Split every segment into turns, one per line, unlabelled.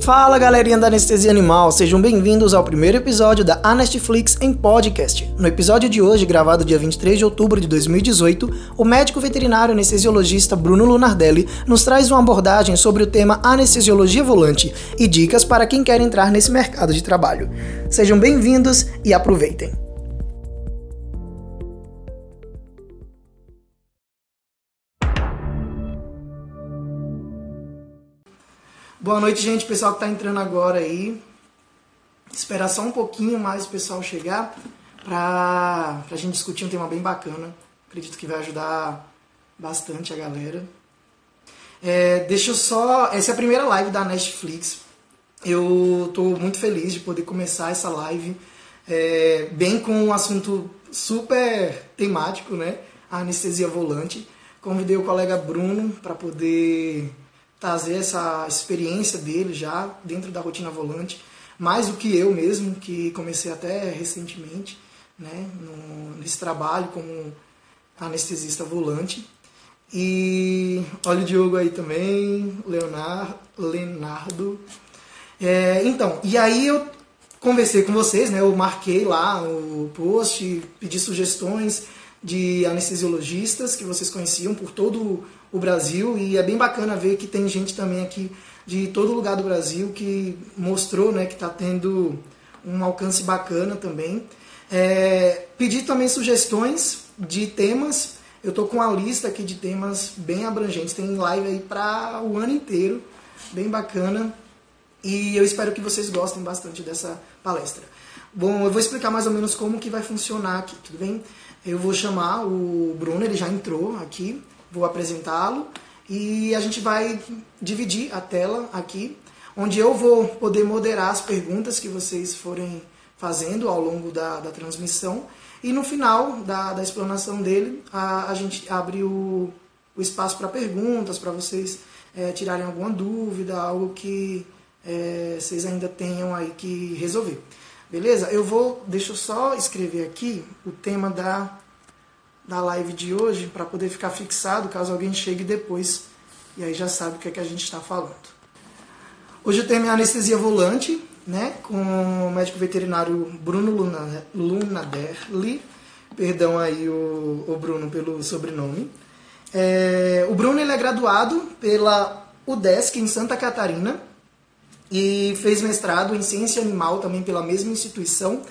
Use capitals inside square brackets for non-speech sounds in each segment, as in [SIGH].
Fala galerinha da Anestesia Animal, sejam bem-vindos ao primeiro episódio da Anestflix em podcast. No episódio de hoje, gravado dia 23 de outubro de 2018, o médico veterinário anestesiologista Bruno Lunardelli nos traz uma abordagem sobre o tema anestesiologia volante e dicas para quem quer entrar nesse mercado de trabalho. Sejam bem-vindos e aproveitem! Boa noite, gente. Pessoal que está entrando agora aí. Esperar só um pouquinho mais o pessoal chegar para a gente discutir um tema bem bacana. Acredito que vai ajudar bastante a galera. É, deixa eu só. Essa é a primeira live da Netflix. Eu estou muito feliz de poder começar essa live é, bem com um assunto super temático, né? A anestesia volante. Convidei o colega Bruno para poder trazer essa experiência dele já dentro da rotina volante, mais do que eu mesmo, que comecei até recentemente, né, no, nesse trabalho como anestesista volante. E olha o Diogo aí também, Leonardo. Leonardo. É, então, e aí eu conversei com vocês, né? Eu marquei lá o post, pedi sugestões de anestesiologistas que vocês conheciam por todo o Brasil e é bem bacana ver que tem gente também aqui de todo lugar do Brasil que mostrou né, que está tendo um alcance bacana também. É, pedi também sugestões de temas. Eu estou com uma lista aqui de temas bem abrangentes. Tem live aí para o ano inteiro, bem bacana. E eu espero que vocês gostem bastante dessa palestra. Bom, eu vou explicar mais ou menos como que vai funcionar aqui, tudo bem? Eu vou chamar o Bruno, ele já entrou aqui vou apresentá-lo e a gente vai dividir a tela aqui, onde eu vou poder moderar as perguntas que vocês forem fazendo ao longo da, da transmissão. E no final da, da explanação dele, a, a gente abre o, o espaço para perguntas, para vocês é, tirarem alguma dúvida, algo que é, vocês ainda tenham aí que resolver. Beleza? Eu vou, deixa eu só escrever aqui o tema da da live de hoje para poder ficar fixado caso alguém chegue depois e aí já sabe o que é que a gente está falando. Hoje eu tenho anestesia volante, né, com o médico veterinário Bruno Luna, Lunaderli, perdão aí o, o Bruno pelo sobrenome. É, o Bruno ele é graduado pela UDESC em Santa Catarina e fez mestrado em ciência animal também pela mesma instituição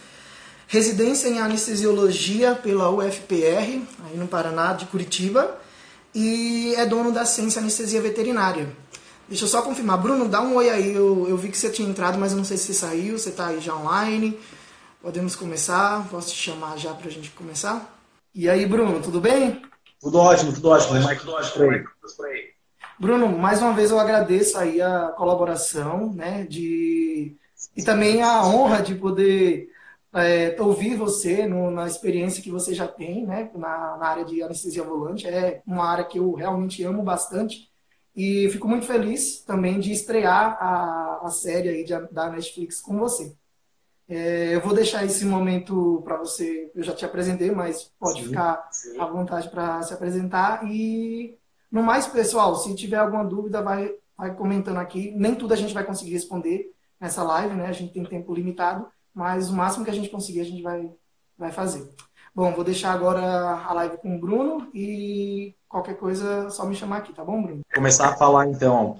residência em anestesiologia pela UFPR, aí no Paraná, de Curitiba, e é dono da Ciência Anestesia Veterinária. Deixa eu só confirmar. Bruno, dá um oi aí. Eu, eu vi que você tinha entrado, mas eu não sei se você saiu, você está aí já online. Podemos começar? Posso te chamar já para a gente começar? E aí, Bruno, tudo bem?
Tudo ótimo, tudo ótimo. Tudo ótimo, tudo ótimo.
Bruno, mais uma vez eu agradeço aí a colaboração, né, de... e também a honra de poder é, ouvir você no, na experiência que você já tem né, na, na, área de anestesia volante. É uma área que eu realmente amo bastante. E fico muito feliz também de estrear a, a série aí de, da Netflix com você. É, eu vou deixar esse momento para você. Eu já te apresentei, mas pode sim, ficar sim. à vontade para se apresentar. E no mais, pessoal, se tiver alguma dúvida, vai, vai comentando aqui. Nem tudo a gente vai conseguir responder nessa live, né? A gente tem tempo limitado mas o máximo que a gente conseguir a gente vai, vai fazer. Bom, vou deixar agora a live com o Bruno e qualquer coisa só me chamar aqui, tá bom, Bruno?
Começar a falar então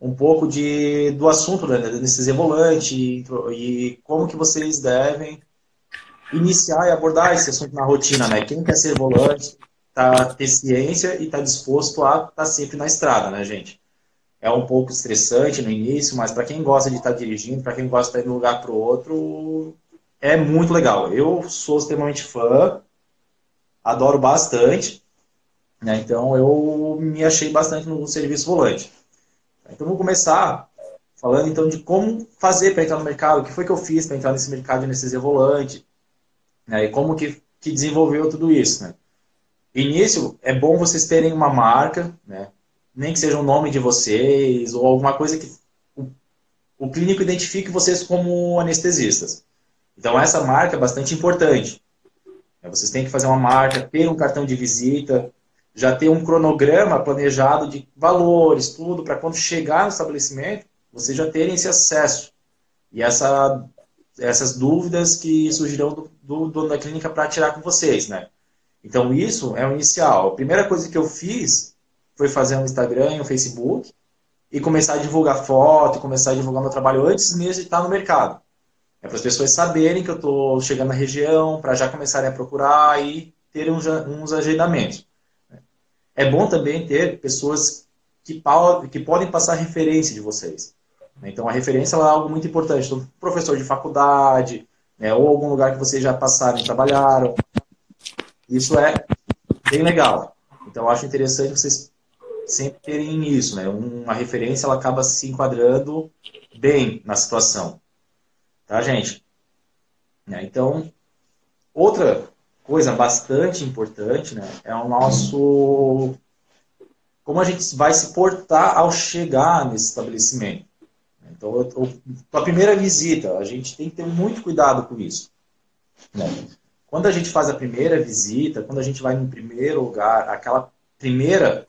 um pouco de, do assunto da anestesia volante e, e como que vocês devem iniciar e abordar esse assunto na rotina, né? Quem quer ser volante, tá ter ciência e tá disposto a estar tá sempre na estrada, né, gente? É um pouco estressante no início, mas para quem gosta de estar tá dirigindo, para quem gosta de estar de um lugar para o outro, é muito legal. Eu sou extremamente fã, adoro bastante, né? então eu me achei bastante no serviço volante. Então vou começar falando então de como fazer para entrar no mercado, o que foi que eu fiz para entrar nesse mercado de anestesia volante, né? e como que, que desenvolveu tudo isso. Né? Início, é bom vocês terem uma marca, né? Nem que seja o nome de vocês, ou alguma coisa que o, clínico identifique vocês como anestesistas. Então, essa marca é bastante importante. É, vocês têm que fazer uma marca, ter um cartão de visita, já ter um cronograma planejado de valores, tudo, para quando chegar no estabelecimento, vocês já terem esse acesso e essa, essas dúvidas que surgirão do, do dono da clínica para tirar com vocês, né? Então, isso é o inicial. A primeira coisa que eu fiz foi fazer um Instagram um Facebook e começar a divulgar foto, começar a divulgar meu trabalho antes mesmo de estar no mercado. É para as pessoas saberem que eu estou chegando na região, para já começarem a procurar e terem uns, uns agendamentos. É bom também ter pessoas que, que podem passar referência de vocês. Então, a referência é algo muito importante. Então, professor de faculdade, né, ou algum lugar que vocês já passaram e trabalharam. Isso é bem legal. Então, acho interessante vocês sempre terem isso, né? Uma referência, ela acaba se enquadrando bem na situação. Tá, gente? Né, então, outra coisa bastante importante, né, é o nosso como a gente vai se portar ao chegar nesse estabelecimento. Então, a primeira visita, a gente tem que ter muito cuidado com isso. Né? Quando a gente faz a primeira visita, quando a gente vai no primeiro lugar, aquela primeira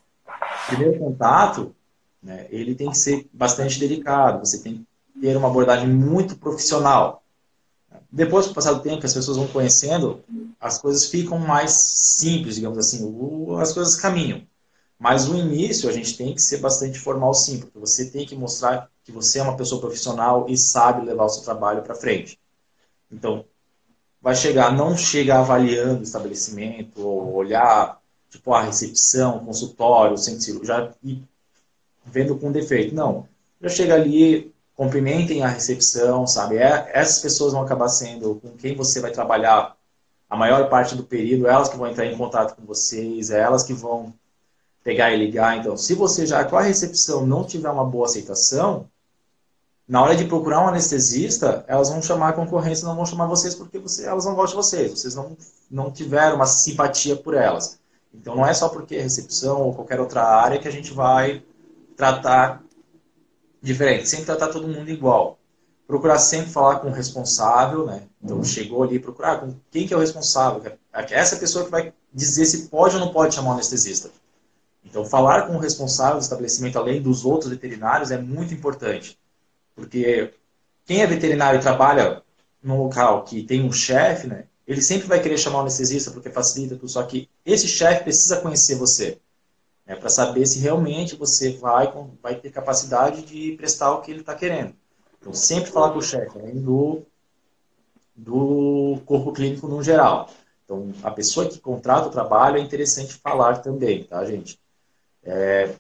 primeiro contato, né, ele tem que ser bastante delicado. Você tem que ter uma abordagem muito profissional. Depois, com o passar do tempo, as pessoas vão conhecendo, as coisas ficam mais simples, digamos assim, as coisas caminham. Mas o início a gente tem que ser bastante formal sim, porque você tem que mostrar que você é uma pessoa profissional e sabe levar o seu trabalho para frente. Então, vai chegar, não chega avaliando o estabelecimento, ou olhar, tipo, a recepção, consultório, centro já ir vendo com defeito. Não. Já chega ali, cumprimentem a recepção, sabe? É, essas pessoas vão acabar sendo com quem você vai trabalhar a maior parte do período, elas que vão entrar em contato com vocês, é elas que vão pegar e ligar. Então, se você já com a recepção não tiver uma boa aceitação, na hora de procurar um anestesista, elas vão chamar a concorrência, não vão chamar vocês porque você, elas não gostam de vocês, vocês não, não tiveram uma simpatia por elas. Então, não é só porque é recepção ou qualquer outra área que a gente vai tratar diferente, sempre tratar todo mundo igual. Procurar sempre falar com o responsável, né? Então, chegou ali, procurar com quem que é o responsável. Essa pessoa que vai dizer se pode ou não pode chamar o anestesista. Então, falar com o responsável do estabelecimento, além dos outros veterinários, é muito importante. Porque quem é veterinário e trabalha num local que tem um chefe, né, ele sempre vai querer chamar o anestesista porque facilita tudo. Só que esse chefe precisa conhecer você. Né, para saber se realmente você vai, vai ter capacidade de prestar o que ele está querendo. Então, sempre falar com o chefe, além do, do corpo clínico no geral. Então, a pessoa que contrata o trabalho é interessante falar também, tá, gente? É,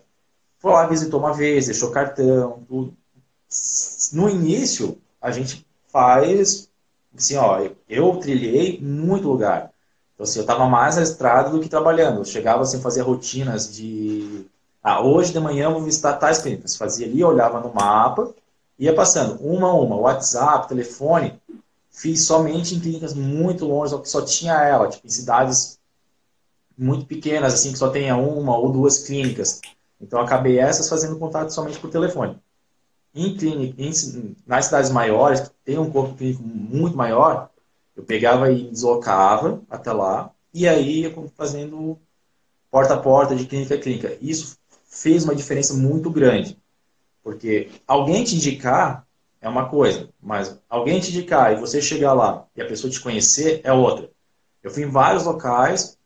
foi lá, visitou uma vez, deixou cartão, tudo. No início, a gente faz, assim, ó, eu trilhei muito lugar. Então, assim, eu estava mais na estrada do que trabalhando. Eu chegava, assim, fazia rotinas de... Ah, hoje de manhã eu vou visitar tais clínicas. Fazia ali, olhava no mapa, ia passando uma a uma, WhatsApp, telefone. Fiz somente em clínicas muito longe, que só tinha ela, tipo, em cidades muito pequenas, assim, que só tenha uma ou duas clínicas. Então, acabei essas fazendo contato somente por telefone. Em clínica, em, nas cidades maiores, que tem um corpo clínico muito maior, eu pegava e deslocava até lá, e aí ia fazendo porta a porta, de clínica a clínica. Isso fez uma diferença muito grande. Porque alguém te indicar é uma coisa, mas alguém te indicar e você chegar lá e a pessoa te conhecer é outra. Eu fui em vários locais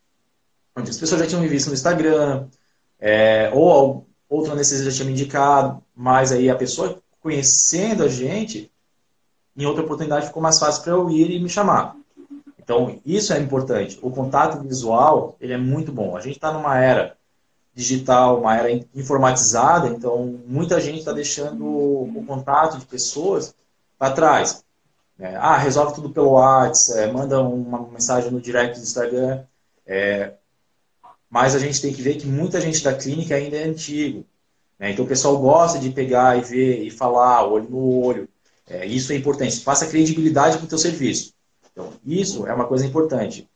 onde as pessoas já tinham me visto no Instagram, é, ou outro anestesista já tinha me indicado, mas aí a pessoa conhecendo a gente, em outra oportunidade ficou mais fácil para eu ir e me chamar. Então, isso é importante. O contato visual, ele é muito bom. A gente está numa era digital, uma era informatizada, então muita gente está deixando o contato de pessoas para trás. É, ah, resolve tudo pelo WhatsApp, é, manda uma mensagem no direct do Instagram. É, mas a gente tem que ver que muita gente da clínica ainda é antigo. Né? Então o pessoal gosta de pegar e ver e falar olho no olho. É, isso é importante. Passa credibilidade para o teu serviço. Então, isso é uma coisa importante.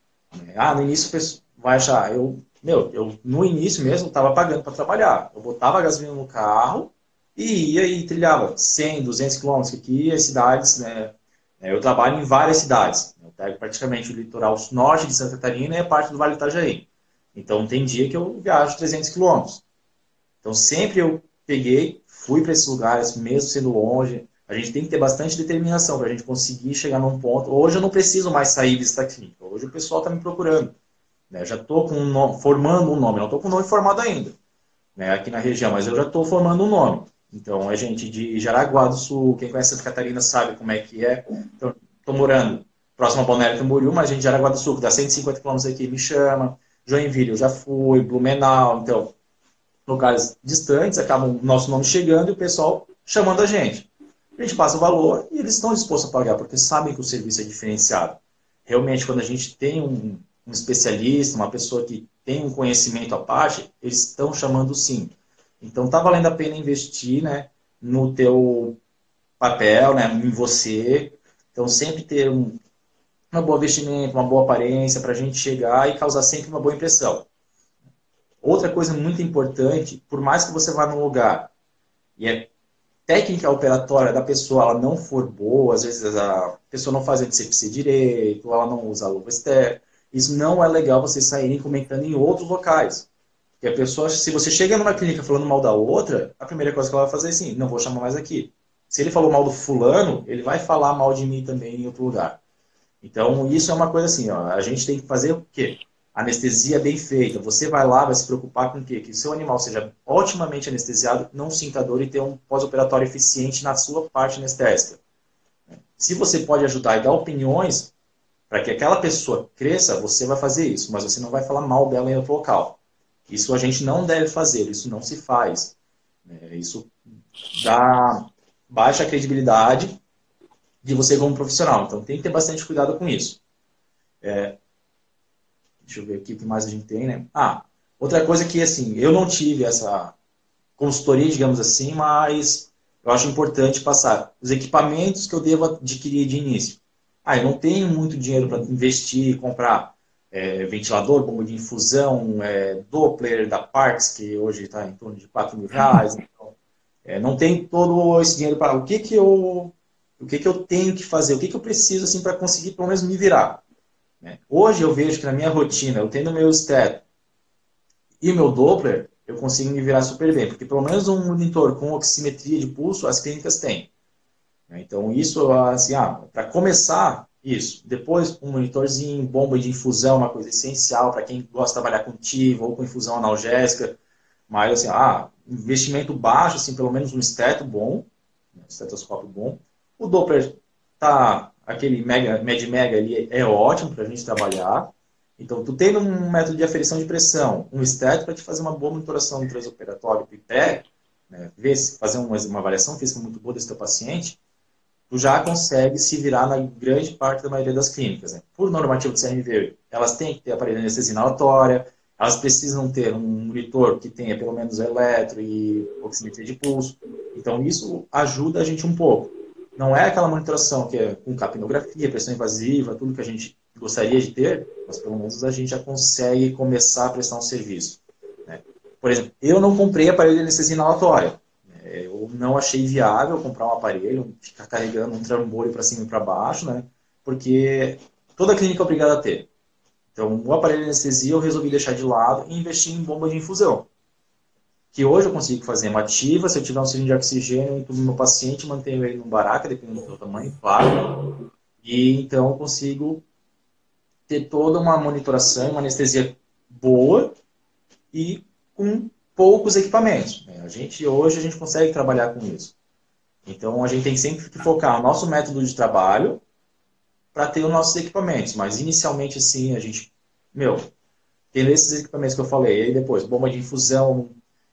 Ah, no início vai achar, eu, meu, eu no início mesmo estava pagando para trabalhar. Eu botava gasolina no carro e ia e trilhava 100, 200 quilômetros. Aqui as cidades, né? Eu trabalho em várias cidades. Eu pego praticamente o litoral norte de Santa Catarina e a parte do Vale do Itajaí. Então, tem dia que eu viajo 300 quilômetros. Então, sempre eu peguei, fui para esses lugares, mesmo sendo longe. A gente tem que ter bastante determinação para a gente conseguir chegar num ponto. Hoje eu não preciso mais sair visitar clínica. Hoje o pessoal está me procurando. Né? Já estou um formando um nome, não estou com o nome formado ainda né, aqui na região, mas eu já estou formando um nome. Então, é gente de Jaraguá do Sul, quem conhece Santa Catarina sabe como é que é. Então, estou morando próximo a Balneário Camboriú, mas gente de Jaraguá do Sul, que dá 150 km aqui, me chama. Joinville, eu já fui, Blumenau, então, lugares distantes, acaba o nosso nome chegando e o pessoal chamando a gente. A gente passa o valor e eles estão dispostos a pagar, porque sabem que o serviço é diferenciado. Realmente, quando a gente tem um, um especialista, uma pessoa que tem um conhecimento à parte, eles estão chamando sim. Então, está valendo a pena investir né, no teu papel, né, em você. Então, sempre ter um, uma boa vestimenta, uma boa aparência, para a gente chegar e causar sempre uma boa impressão. Outra coisa muito importante, por mais que você vá num lugar e a técnica operatória da pessoa ela não for boa, às vezes a pessoa não faz a discepsia direito, ela não usa luva externa, isso não é legal vocês saírem comentando em outros locais. Porque a pessoa, se você chega numa clínica falando mal da outra, a primeira coisa que ela vai fazer é assim, não vou chamar mais aqui. Se ele falou mal do fulano, ele vai falar mal de mim também em outro lugar. Então, isso é uma coisa assim, ó, a gente tem que fazer o quê? Anestesia bem feita. Você vai lá, vai se preocupar com o quê? Que seu animal seja otimamente anestesiado, não sinta dor e tenha um pós-operatório eficiente na sua parte anestésica. Se você pode ajudar e dar opiniões para que aquela pessoa cresça, você vai fazer isso, mas você não vai falar mal dela em outro local. Isso a gente não deve fazer, isso não se faz. Isso dá baixa credibilidade de você como profissional. Então tem que ter bastante cuidado com isso. É, deixa eu ver aqui o que mais a gente tem, né? Ah, outra coisa que assim, eu não tive essa consultoria, digamos assim, mas eu acho importante passar os equipamentos que eu devo adquirir de início. Ah, eu não tenho muito dinheiro para investir, comprar é, ventilador, bomba de infusão, é, Doppler da Parks, que hoje está em torno de 4 mil reais. [LAUGHS] Então, é, não tem todo esse dinheiro para. O que, que eu o que, que eu tenho que fazer, o que, que eu preciso assim, para conseguir pelo menos me virar. Né? Hoje eu vejo que na minha rotina, eu tendo meu step e meu Doppler, eu consigo me virar super bem, porque pelo menos um monitor com oximetria de pulso as clínicas têm. Né? Então isso, assim, ah, para começar, isso. Depois um monitorzinho, bomba de infusão, uma coisa essencial para quem gosta de trabalhar com TIVO ou com infusão analgésica. Mas assim, ah, investimento baixo, assim, pelo menos um esteto bom, um estetoscópio bom. O Doppler tá aquele mega, med mega ali é ótimo para a gente trabalhar. Então, tu tendo um método de aferição de pressão, um esteto para te fazer uma boa monitoração transoperatório e pé, né, ver se fazer uma, uma avaliação física muito boa desse teu paciente, tu já consegue se virar na grande parte da maioria das clínicas. Né? Por normativo do CRMV, elas têm que ter aparelho de anestesia inalatória, elas precisam ter um monitor que tenha pelo menos eletro e oximetria de pulso. Então, isso ajuda a gente um pouco. Não é aquela monitoração que é com capnografia, pressão invasiva, tudo que a gente gostaria de ter, mas pelo menos a gente já consegue começar a prestar um serviço. Né? Por exemplo, eu não comprei aparelho de anestesia inalatória. É, eu não achei viável comprar um aparelho, ficar carregando um trambolho para cima e para baixo, né? porque toda clínica é obrigada a ter. Então, o aparelho de anestesia eu resolvi deixar de lado e investir em bomba de infusão que hoje eu consigo fazer uma ativa, se eu tiver um cilindro de oxigênio, eu meu paciente, mantenho ele no baraca, dependendo do tamanho, claro. E então eu consigo ter toda uma monitoração, uma anestesia boa e com poucos equipamentos. A gente hoje a gente consegue trabalhar com isso. Então a gente tem sempre que focar o nosso método de trabalho para ter os nossos equipamentos. Mas inicialmente assim a gente, meu, tendo esses equipamentos que eu falei, aí depois bomba de infusão,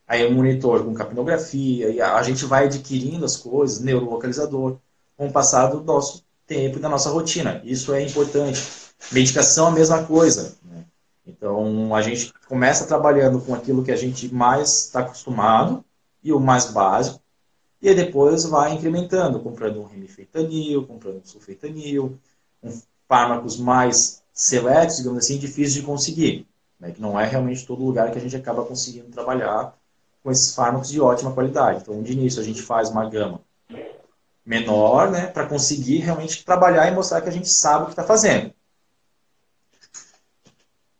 aí um monitor com capnografia, e a, gente vai adquirindo as coisas, neurolocalizador, com o passar do nosso tempo e da nossa rotina. Isso é importante. Medicação é a mesma coisa. Né? Então, a gente começa trabalhando com aquilo que a gente mais está acostumado e o mais básico, e aí depois vai incrementando, comprando um remifentanil, comprando um sulfentanil, um fármacos mais seletos, digamos assim, difíceis de conseguir. Né? Que não é realmente todo lugar que a gente acaba conseguindo trabalhar com esses fármacos de ótima qualidade. Então, de início, a gente faz uma gama menor, né, para conseguir realmente trabalhar e mostrar que a gente sabe o que está fazendo.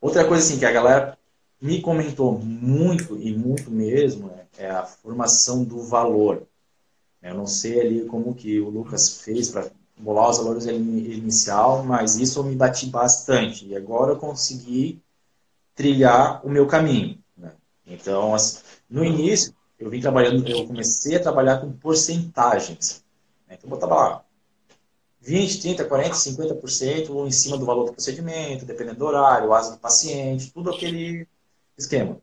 Outra coisa assim que a galera me comentou muito e muito mesmo é, é a formação do valor. Eu não sei ali como que o Lucas fez para bolar os valores inicial, mas isso me bati bastante. E agora eu consegui trilhar o meu caminho. Né? Então, no início, eu vim trabalhando, eu comecei a trabalhar com porcentagens. Né? Então, botava lá 20, 30, 40, 50% em cima do valor do procedimento, dependendo do horário, asa do paciente, tudo aquele esquema.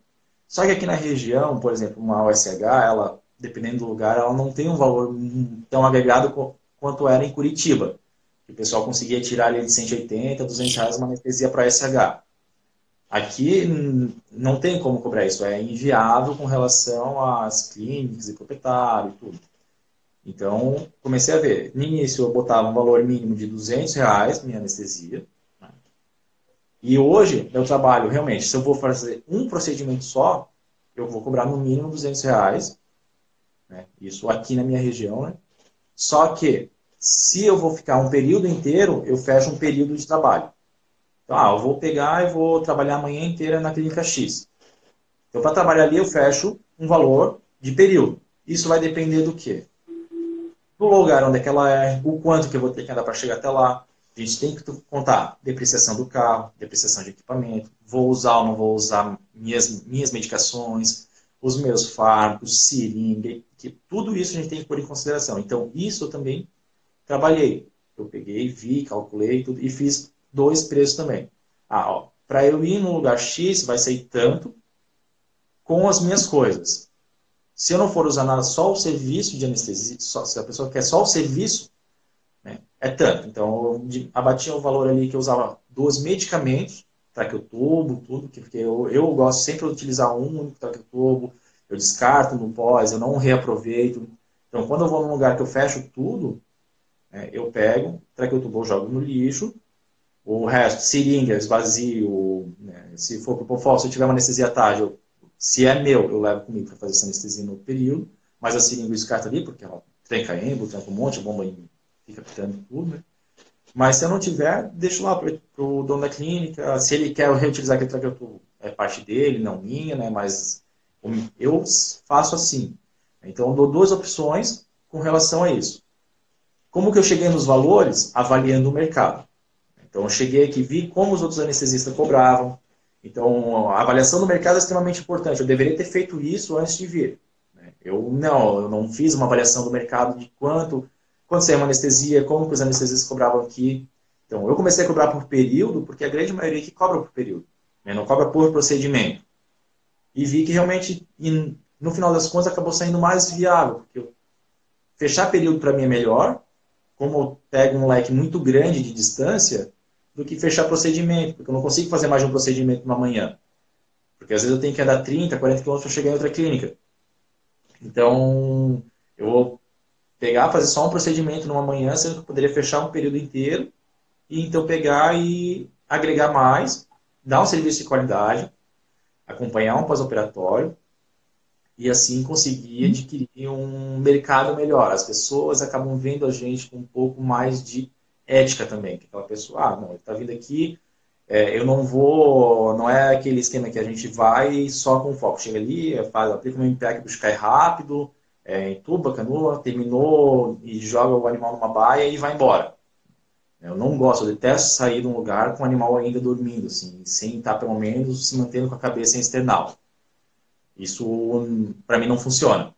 Só que aqui na região, por exemplo, uma OSH, ela, dependendo do lugar, ela não tem um valor tão agregado quanto era em Curitiba. o pessoal conseguia tirar ali de 180, 200 reais uma anestesia para SH. Aqui não tem como cobrar isso, é inviável com relação às clínicas e proprietário e tudo. Então, comecei a ver. No início, eu botava um valor mínimo de 200 reais minha anestesia. Né? E hoje, eu trabalho realmente, se eu vou fazer um procedimento só, eu vou cobrar no mínimo 200 reais. Né? Isso aqui na minha região, né? Só que, se eu vou ficar um período inteiro, eu fecho um período de trabalho. Então, ah, eu vou pegar e vou trabalhar a manhã inteira na clínica X. Então, para trabalhar ali, eu fecho um valor de período. Isso vai depender do quê? Do lugar onde é que ela é, o quanto que eu vou ter que andar para chegar até lá. A gente tem que contar depreciação do carro, depreciação de equipamento, vou usar ou não vou usar minhas, minhas medicações, os meus fármacos, seringa, que tudo isso a gente tem que pôr em consideração. Então, isso eu também trabalhei. Eu peguei, vi, calculei tudo e fiz dois preços também. Ah, para eu ir no lugar X vai sair tanto com as minhas coisas. Se eu não for usar nada, só o serviço de anestesia, só, se a pessoa quer só o serviço, né, é tanto. Então, eu abatia o valor ali que eu usava dois medicamentos, traqueotubo, tudo, porque eu, eu gosto sempre de utilizar um único traqueotubo, eu descarto no pós, eu não reaproveito. Então, quando eu vou num lugar que eu fecho tudo, né, eu pego, traqueotubo eu jogo no lixo, o resto, seringa, esvazio, né? se for propofol, se eu tiver uma anestesia tarde, eu, se é meu, eu levo comigo para fazer essa anestesia no período, mas a seringa eu ali, porque ela tranca embo, tranca um monte, a bomba fica pitando tudo, né? Mas se eu não tiver, deixo lá para o dono da clínica, se ele quer reutilizar aquele traqueotomo, é parte dele, não minha, né? Mas eu faço assim. Então, eu dou duas opções com relação a isso. Como que eu cheguei nos valores? Avaliando o mercado. Então, eu cheguei aqui, vi como os outros anestesistas cobravam. Então, a avaliação do mercado é extremamente importante. Eu deveria ter feito isso antes de vir. Né? Eu não, eu não fiz uma avaliação do mercado de quanto, quanto seria uma anestesia, como que os anestesistas cobravam aqui. Então, eu comecei a cobrar por período, porque a grande maioria que cobra por período, né? não cobra por procedimento. E vi que realmente, no final das contas, acabou saindo mais viável, porque fechar período para mim é melhor, como eu pego um leque muito grande de distância, do que fechar procedimento, porque eu não consigo fazer mais de um procedimento numa manhã. Porque às vezes eu tenho que andar 30, 40 km para chegar em outra clínica. Então, eu vou pegar, fazer só um procedimento numa manhã, sendo que eu poderia fechar um período inteiro, e então pegar e agregar mais, dar um serviço de qualidade, acompanhar um pós-operatório, e assim conseguir adquirir um mercado melhor. As pessoas acabam vendo a gente com um pouco mais de ética também, que aquela pessoa, ah, não, ele está vindo aqui, é, eu não vou, não é aquele esquema que a gente vai só com foco, chega ali, faz, aplica um MPEG buscar rápido, é, entuba, canula, terminou e joga o animal numa baia e vai embora. Eu não gosto, eu detesto sair de um lugar com o animal ainda dormindo, assim, sem estar pelo menos se mantendo com a cabeça em external. Isso, para mim, não funciona.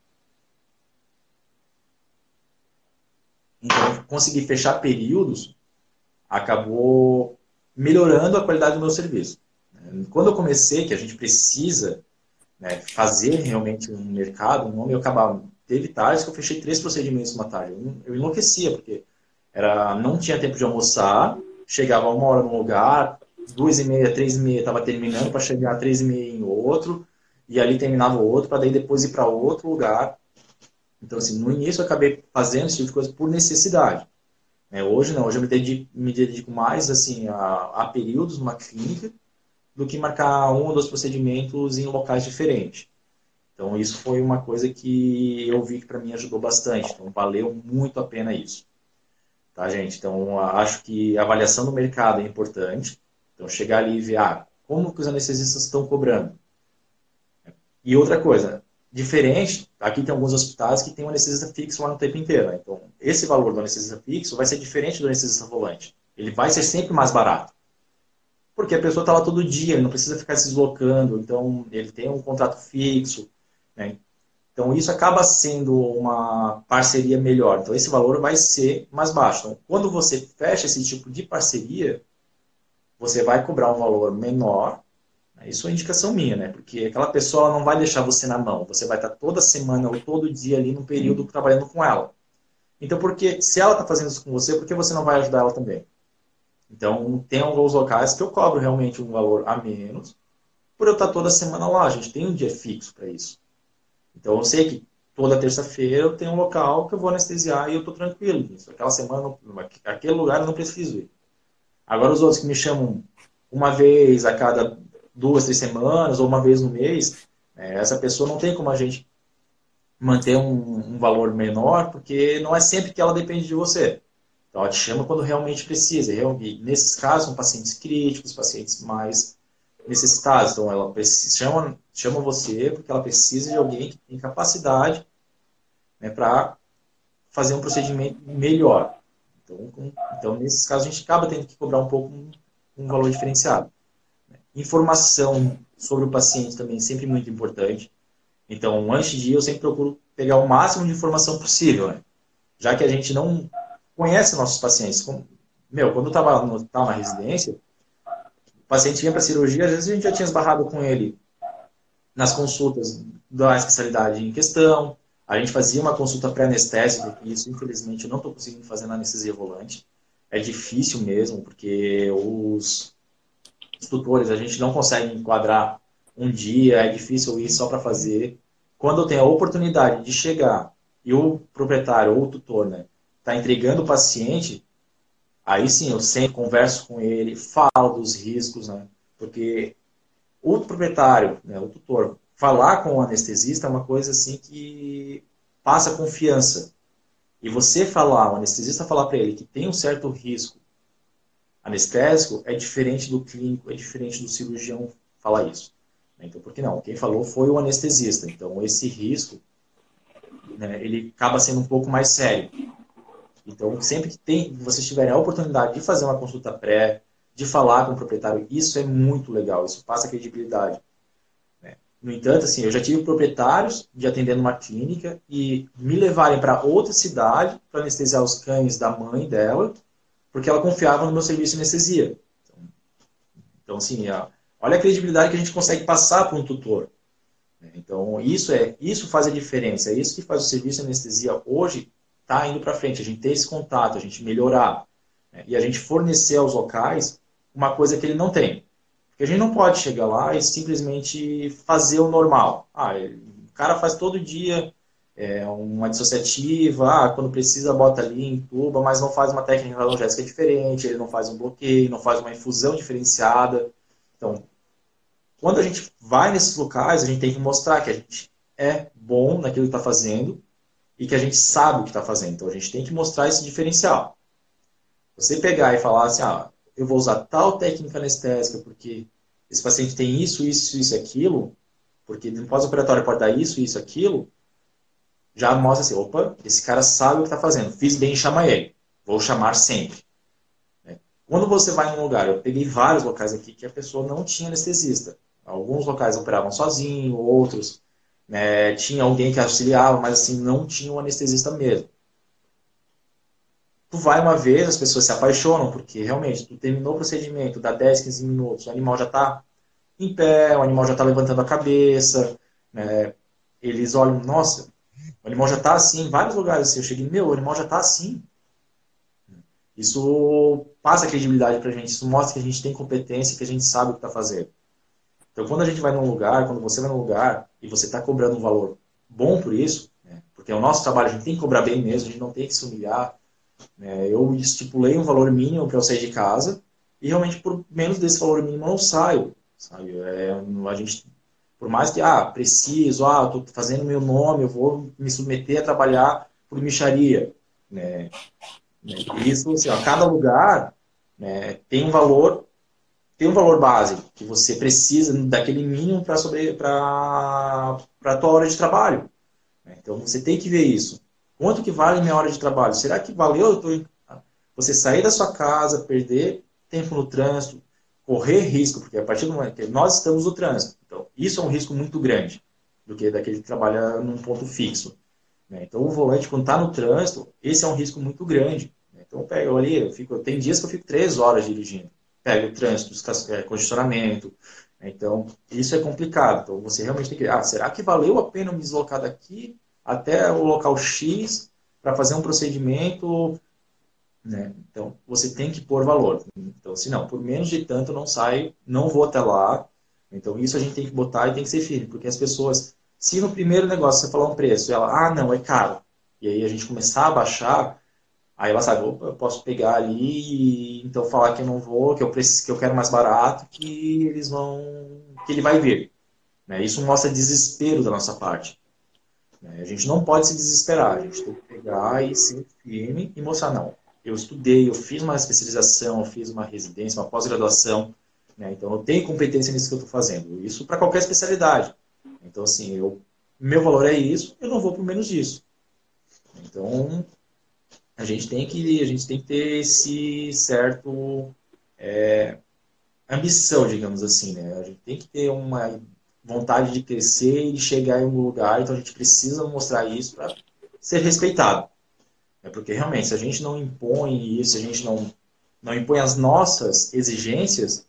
Então, conseguir fechar períodos acabou melhorando a qualidade do meu serviço. Quando eu comecei, que a gente precisa né, fazer realmente um mercado, um nome, eu acabava. Teve tardes que eu fechei três procedimentos uma tarde. Eu enlouquecia, porque era, não tinha tempo de almoçar, chegava uma hora num lugar, duas e meia, três e meia, estava terminando para chegar três e meia em outro, e ali terminava o outro, para daí depois ir para outro lugar. Então, assim, no início eu acabei fazendo esse tipo de coisa por necessidade. É, hoje não, hoje eu me dedico, me dedico mais assim, a, a períodos numa clínica do que marcar um ou dois procedimentos em locais diferentes. Então, isso foi uma coisa que eu vi que para mim ajudou bastante. Então, valeu muito a pena isso. Tá, gente? Então, acho que a avaliação do mercado é importante. Então, chegar ali e ver, ah, como que os anestesistas estão cobrando? E outra coisa, diferente, aqui tem alguns hospitais que tem um anestesista fixo lá no tempo inteiro. Né? Então, esse valor do anestesista fixo vai ser diferente do anestesista volante. Ele vai ser sempre mais barato. Porque a pessoa está lá todo dia, ele não precisa ficar se deslocando, então ele tem um contrato fixo. Né? Então, isso acaba sendo uma parceria melhor. Então, esse valor vai ser mais baixo. Então, quando você fecha esse tipo de parceria, você vai cobrar um valor menor. Né? Isso é indicação minha, né? Porque aquela pessoa não vai deixar você na mão. Você vai estar toda semana ou todo dia ali no período trabalhando com ela. Então, porque se ela está fazendo isso com você, por que você não vai ajudar ela também? Então, tem alguns locais que eu cobro realmente um valor a menos por eu estar toda semana lá. A gente tem um dia fixo para isso. Então eu sei que toda terça-feira eu tenho um local que eu vou anestesiar e eu estou tranquilo. Aquela semana, aquele lugar eu não preciso ir. Agora os outros que me chamam uma vez a cada duas, três semanas ou uma vez no mês, é, essa pessoa não tem como a gente manter um, um, valor menor, porque não é sempre que ela depende de você. Então, ela te chama quando realmente precisa. E nesses casos, são pacientes críticos, pacientes mais necessitados. Então, ela precisa, chama, chama você porque ela precisa de alguém que tem capacidade né, para fazer um procedimento melhor. Então, com, então, nesses casos, a gente acaba tendo que cobrar um pouco um, um valor diferenciado. Informação sobre o paciente também é sempre muito importante. Então, antes de ir, eu sempre procuro pegar o máximo de informação possível, né? já que a gente não conhece nossos pacientes. Meu, quando eu estava na residência, paciente vinha para cirurgia, às vezes a gente já tinha esbarrado com ele nas consultas da especialidade em questão. A gente fazia uma consulta pré-anestésica, e isso, infelizmente, eu não estou conseguindo fazer na anestesia volante. É difícil mesmo, porque os tutores, a gente não consegue enquadrar um dia, é difícil ir só para fazer. Quando eu tenho a oportunidade de chegar e o proprietário ou o tutor né, está entregando o paciente, Aí sim, eu sempre converso com ele, falo dos riscos, né? Porque o proprietário, né, o tutor, falar com o anestesista é uma coisa assim que passa confiança. E você falar, o anestesista falar para ele que tem um certo risco anestésico é diferente do clínico, é diferente do cirurgião falar isso. Então, por que não? Quem falou foi o anestesista. Então, esse risco, né, ele acaba sendo um pouco mais sério. Então, sempre que tem, vocês tiverem a oportunidade de fazer uma consulta pré, de falar com o proprietário, isso é muito legal, isso passa credibilidade. Né? No entanto, assim, eu já tive proprietários de atender numa clínica e me levarem para outra cidade para anestesiar os cães da mãe dela, porque ela confiava no meu serviço de anestesia. Então, então assim, olha a credibilidade que a gente consegue passar para um tutor. Né? Então, isso é isso faz a diferença. É isso que faz o serviço de anestesia hoje tá indo para frente, a gente ter esse contato, a gente melhorar né? e a gente fornecer aos locais uma coisa que ele não tem. Porque a gente não pode chegar lá e simplesmente fazer o normal. Ah, o cara faz todo dia é, uma dissociativa, ah, quando precisa bota ali, entuba, mas não faz uma técnica analgésica diferente, ele não faz um bloqueio, não faz uma infusão diferenciada. Então, quando a gente vai nesses locais, a gente tem que mostrar que a gente é bom naquilo que está fazendo e que a gente sabe o que está fazendo. Então a gente tem que mostrar esse diferencial. Você pegar e falar assim, ah, eu vou usar tal técnica anestésica porque esse paciente tem isso, isso, isso aquilo, porque no pós-operatório pode dar isso, isso, aquilo, já mostra assim, opa, esse cara sabe o que está fazendo, fiz bem, chama ele, vou chamar sempre. Né? Quando você vai num lugar, eu peguei vários locais aqui que a pessoa não tinha anestesista. Alguns locais operavam sozinho, outros né, tinha alguém que auxiliava, mas assim, não tinha um anestesista mesmo. Tu vai uma vez, as pessoas se apaixonam, porque realmente, tu terminou o procedimento, dá 10, 15 minutos, o animal já está em pé, o animal já está levantando a cabeça, né, eles olham, nossa, o animal já está assim, em vários lugares assim, eu cheguei, meu, o animal já está assim. Isso passa credibilidade para a gente, isso mostra que a gente tem competência, que a gente sabe o que está fazendo. Então, quando a gente vai num lugar, quando você vai num lugar e você está cobrando um valor bom por isso, né, porque é o nosso trabalho, a gente tem que cobrar bem mesmo, a gente não tem que se humilhar. Né, eu estipulei um valor mínimo para eu sair de casa e realmente por menos desse valor mínimo eu não saio. Sabe? É, a gente, por mais que, ah, preciso, ah, estou fazendo meu nome, eu vou me submeter a trabalhar por micharia. Né? né isso, assim, ó, cada lugar né, tem um valor tem um valor base que você precisa daquele mínimo para para a tua hora de trabalho. Né? Então você tem que ver isso. Quanto que vale minha hora de trabalho? Será que valeu você sair da sua casa, perder tempo no trânsito, correr risco, porque a partir do momento que nós estamos no trânsito, então isso é um risco muito grande do que daquele que trabalha num ponto fixo. Né? Então o volante quando está no trânsito, esse é um risco muito grande. Né? Então eu pego ali, eu fico, tem dias que eu fico três horas dirigindo, pego o trânsito, é, congestionamento, então, isso é complicado. Então, você realmente tem que. Ah, será que valeu a pena me deslocar daqui até o local X para fazer um procedimento? Né? Então, você tem que pôr valor. Então, se não, por menos de tanto não sai, não vou até lá. Então, isso a gente tem que botar e tem que ser firme, porque as pessoas, se no primeiro negócio você falar um preço, ela, ah, não, é caro, e aí a gente começar a baixar, Aí ela sabe, opa, eu posso pegar ali e então falar que eu não vou, que eu preciso, que eu quero mais barato, que eles vão, que ele vai vir. Né? Isso mostra desespero da nossa parte. Né? A gente não pode se desesperar, a gente tem que pegar e ser firme e mostrar não. Eu estudei, eu fiz uma especialização, eu fiz uma residência, uma pós-graduação, né? então eu tenho competência nisso que eu estou fazendo. Isso para qualquer especialidade. Então assim, eu, meu valor é isso, eu não vou por menos disso. Então a gente tem que a gente tem que ter esse certo é, ambição, digamos assim, né? A gente tem que ter uma vontade de crescer e chegar em um lugar, então a gente precisa mostrar isso para ser respeitado. É porque realmente, se a gente não impõe isso, se a gente não não impõe as nossas exigências,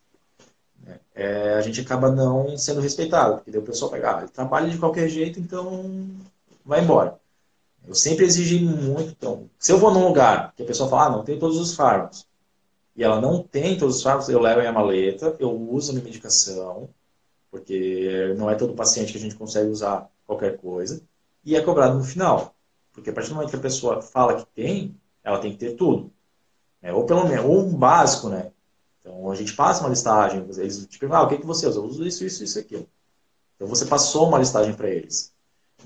né, é, a gente acaba não sendo respeitado, porque daí o pessoal pega, ah, ele trabalha de qualquer jeito, então vai embora. Eu sempre exigi muito. Então, se eu vou num lugar que a pessoa fala, ah, não tem todos os fármacos, e ela não tem todos os fármacos, eu levo minha maleta, eu uso a minha medicação, porque não é todo paciente que a gente consegue usar qualquer coisa, e é cobrado no final. Porque a partir do momento que a pessoa fala que tem, ela tem que ter tudo. É, ou pelo menos, ou um básico, né? Então a gente passa uma listagem, eles te perguntam, ah, o que, que você usa? Eu uso isso, isso, isso, aquilo. Então você passou uma listagem para eles.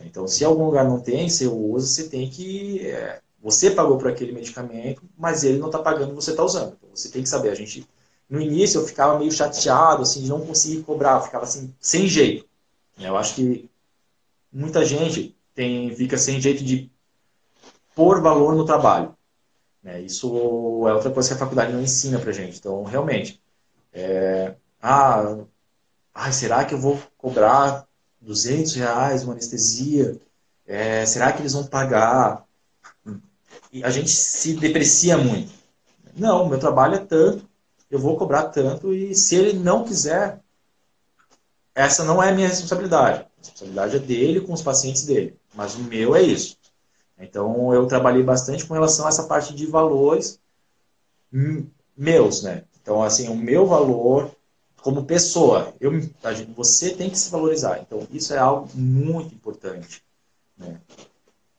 Então, se algum lugar não tem, você usa, você tem que. É, você pagou por aquele medicamento, mas ele não está pagando, você está usando. Então, você tem que saber. A gente, no início, eu ficava meio chateado, assim, de não conseguir cobrar, ficava assim, sem jeito. Eu acho que muita gente tem, fica sem jeito de pôr valor no trabalho. Né? Isso é outra coisa que a faculdade não ensina pra gente. Então, realmente, é, ah, ai, será que eu vou cobrar 200 reais uma anestesia, é, será que eles vão pagar? E a gente se deprecia muito. Não, meu trabalho é tanto, eu vou cobrar tanto e se ele não quiser, essa não é a minha responsabilidade. A responsabilidade é dele com os pacientes dele, mas o meu é isso. Então eu trabalhei bastante com relação a essa parte de valores meus, né? Então assim, o meu valor como pessoa, eu, você tem que se valorizar. Então, isso é algo muito importante. Né?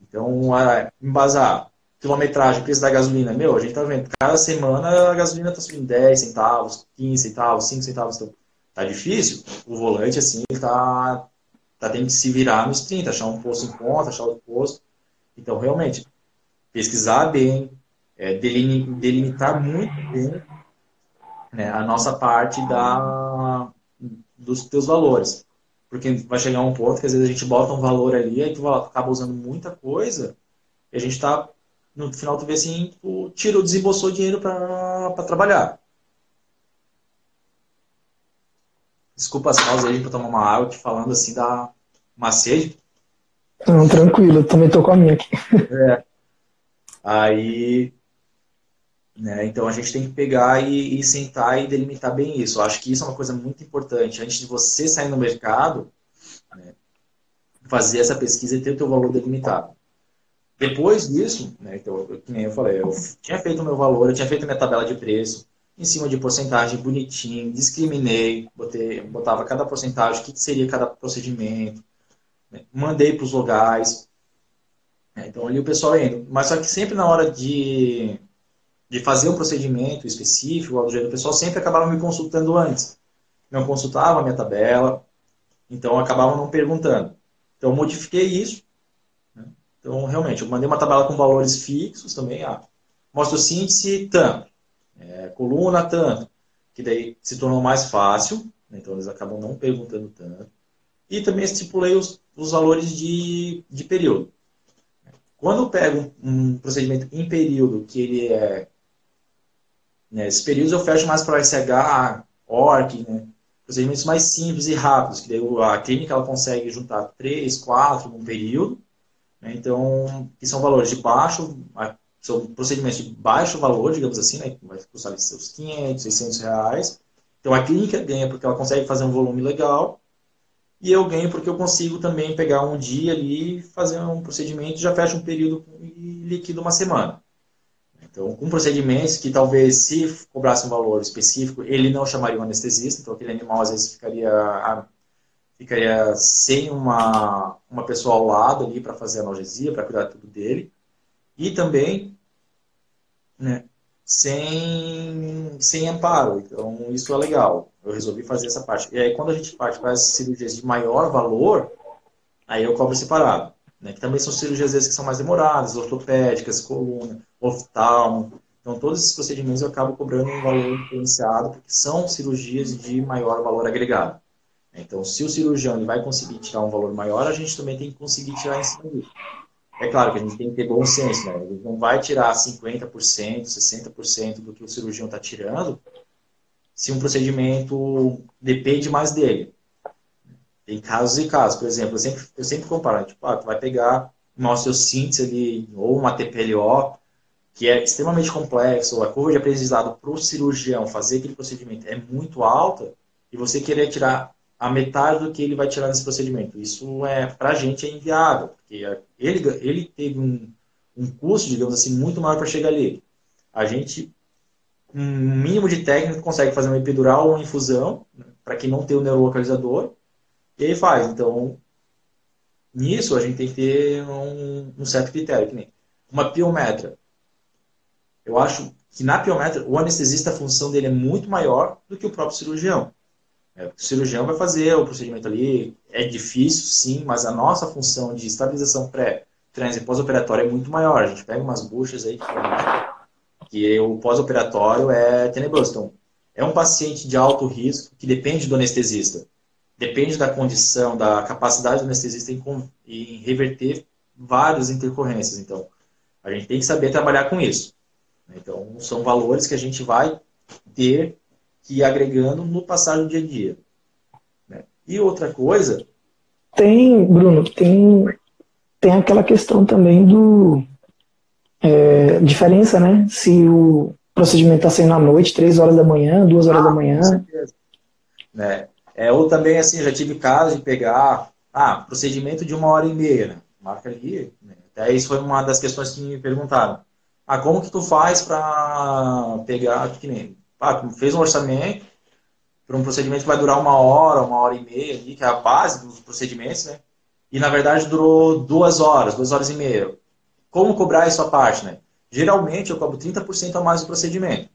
Então, a, embasar quilometragem, preço da gasolina, meu, a gente tá vendo, cada semana a gasolina tá subindo 10 centavos, 15 centavos, 5 centavos, então tá difícil. O volante, assim, tá, tá tendo que se virar nos 30, achar um posto em conta, achar. Então, realmente, pesquisar bem, é, delimitar muito bem né, a nossa parte da, dos teus valores. Porque vai chegar um ponto que às vezes a gente bota um valor ali, aí tu, acaba usando muita coisa, e a gente está, no final tu vê assim, tu tirou, desembolsou dinheiro para trabalhar. Desculpa as pausas aí para tomar uma água, que falando assim dá uma sede.
Não, tranquilo, também tô com a minha aqui. [LAUGHS]
É. Aí né? Então a gente tem que pegar e, e, sentar e delimitar bem isso. Eu acho que isso é uma coisa muito importante. Antes de você sair no mercado, né, fazer essa pesquisa e ter o teu valor delimitado. Depois disso, né, então, eu, eu falei, eu tinha feito o meu valor, eu tinha feito a minha tabela de preço, em cima de porcentagem bonitinho, discriminei, botei, botava cada porcentagem, o que seria cada procedimento, né, mandei para os locais. Né, então ali o pessoal indo. Mas só que sempre na hora de de fazer um procedimento específico, jeito, o pessoal sempre acabava me consultando antes. Não consultava a minha tabela, então acabava não perguntando. Então, eu modifiquei isso. Né? Então, realmente, eu mandei uma tabela com valores fixos também. Ah, síntese tanto, é, coluna tanto. que daí se tornou mais fácil, né? então eles acabam não perguntando tanto. E também estipulei os, os valores de, de período. Quando eu pego um, procedimento em período, que ele é. Né, esses períodos eu fecho mais para SH, ORC, né, procedimentos mais simples e rápidos, que daí a clínica ela consegue juntar três, quatro num período. Né, então, que são valores de baixo, são procedimentos de baixo valor, digamos assim, né, vai custar seus 500, 600 reais. Então, a clínica ganha porque ela consegue fazer um volume legal e eu ganho porque eu consigo também pegar um dia ali, fazer um procedimento, já fecha um período e liquido uma semana. Então, com procedimentos que talvez, se cobrasse um valor específico, ele não chamaria um anestesista, então aquele animal às vezes ficaria, ficaria sem uma, uma pessoa ao lado ali para fazer analgesia, para cuidar tudo dele. E também, né, sem, sem amparo. Então, isso é legal. Eu resolvi fazer essa parte. E aí, quando a gente parte para as cirurgias de maior valor, aí eu cobro separado. Né? Que também são cirurgias, vezes, que são mais demoradas, ortopédicas, coluna, oftalmo. Então, todos esses procedimentos eu acabo cobrando um valor diferenciado, porque são cirurgias de maior valor agregado. Então, se o cirurgião ele vai conseguir tirar um valor maior, a gente também tem que conseguir tirar em cima disso. É claro que a gente tem que ter bom senso, né? Ele não vai tirar 50%, 60% do que o cirurgião está tirando se um procedimento depende mais dele. Tem casos e casos. Por exemplo, eu sempre, eu sempre comparo. Tipo, ah, tu vai pegar uma osteossíntese ali, ou uma TPLO, que é extremamente complexo, a curva de aprendizado para o cirurgião fazer aquele procedimento é muito alta, e você querer tirar a metade do que ele vai tirar nesse procedimento. Isso é para a gente é inviável, porque ele, ele teve um, um custo, digamos assim, muito maior para chegar ali. A gente, um mínimo de técnica, consegue fazer uma epidural ou uma infusão, né, para quem não tem o neurolocalizador, e aí faz. Então, nisso a gente tem que ter um, um certo critério, que nem uma piometra. Eu acho que na piometra, o anestesista, a função dele é muito maior do que o próprio cirurgião. É, o cirurgião vai fazer o procedimento ali, é difícil, sim, mas a nossa função de estabilização pré, trans e pós-operatória é muito maior. A gente pega umas buchas aí que, que o pós-operatório é tenebroso. Então, é um paciente de alto risco que depende do anestesista. Depende da condição, da capacidade do anestesista em, em reverter várias intercorrências. Então, a gente tem que saber trabalhar com isso. Então, são valores que a gente vai ter que ir agregando no passar do dia a dia. Né? E outra coisa.
Tem, Bruno, tem, tem aquela questão também do. É, diferença, né? Se o procedimento está sendo à noite, três horas da manhã, duas horas ah, da manhã. Com certeza.
Né? É, ou também, assim, já tive caso de pegar. Ah, procedimento de uma hora e meia, né? Marca ali. Né? Até isso foi uma das questões que me perguntaram. Ah, como que tu faz para pegar, que nem ah, fez um orçamento para um procedimento que vai durar uma hora, uma hora e meia, ali, que é a base dos procedimentos, né? E na verdade durou duas horas, duas horas e meia. Como cobrar isso à parte, né? Geralmente eu cobro 30% a mais do procedimento.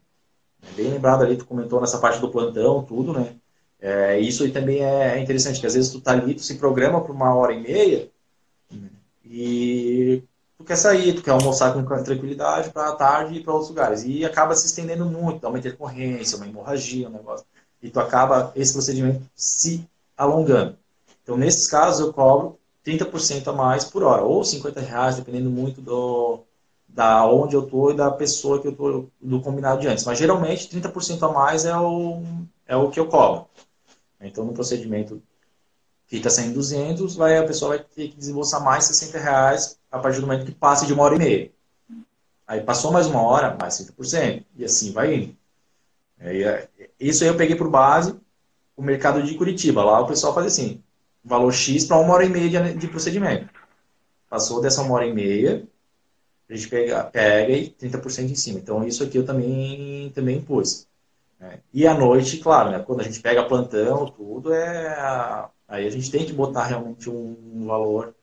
Bem lembrado ali, tu comentou nessa parte do plantão, tudo, né? É, isso aí também é interessante, que às vezes tu tá ali, tu se programa por uma hora e meia né? e tu quer sair, tu quer almoçar com tranquilidade para tarde ir para outros lugares. E acaba se estendendo muito, dá uma intercorrência, uma hemorragia, um negócio. E tu acaba esse procedimento se alongando. Então, nesses casos, eu cobro 30% a mais por hora, ou 50 reais, dependendo muito do, da onde eu tô e da pessoa que eu tô, do combinado de antes. Mas geralmente 30% a mais é o, é o que eu cobro. Então, no procedimento está saindo 200, vai, a pessoa vai ter que desembolsar mais 60 reais a partir do momento que passe de uma hora e meia. Aí passou mais uma hora, mais 50%, e assim vai indo. É, isso aí eu peguei por base o mercado de Curitiba. Lá o pessoal faz assim, valor X para uma hora e meia de, procedimento. Passou dessa uma hora e meia, a gente pega, pega e 30% em cima. Então isso aqui eu também, também impus. É. E à noite, claro, né, quando a gente pega plantão, tudo, é aí a gente tem que botar realmente um, valor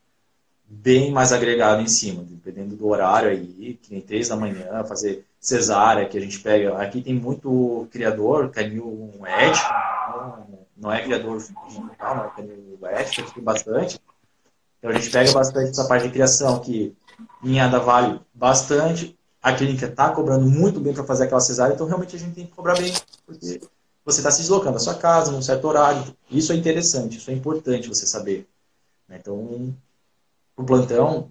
bem mais agregado em cima, dependendo do horário aí, que nem três da manhã, fazer cesárea, que a gente pega. Aqui tem muito criador, canil ético, não é criador digital, não é canil ético, tem bastante. Então a gente pega bastante essa parte de criação, que em Ada vale bastante. A clínica está cobrando muito bem para fazer aquela cesárea, então realmente a gente tem que cobrar bem, porque você está se deslocando da sua casa num certo horário. Isso é interessante, isso é importante você saber. Né? Então, o plantão,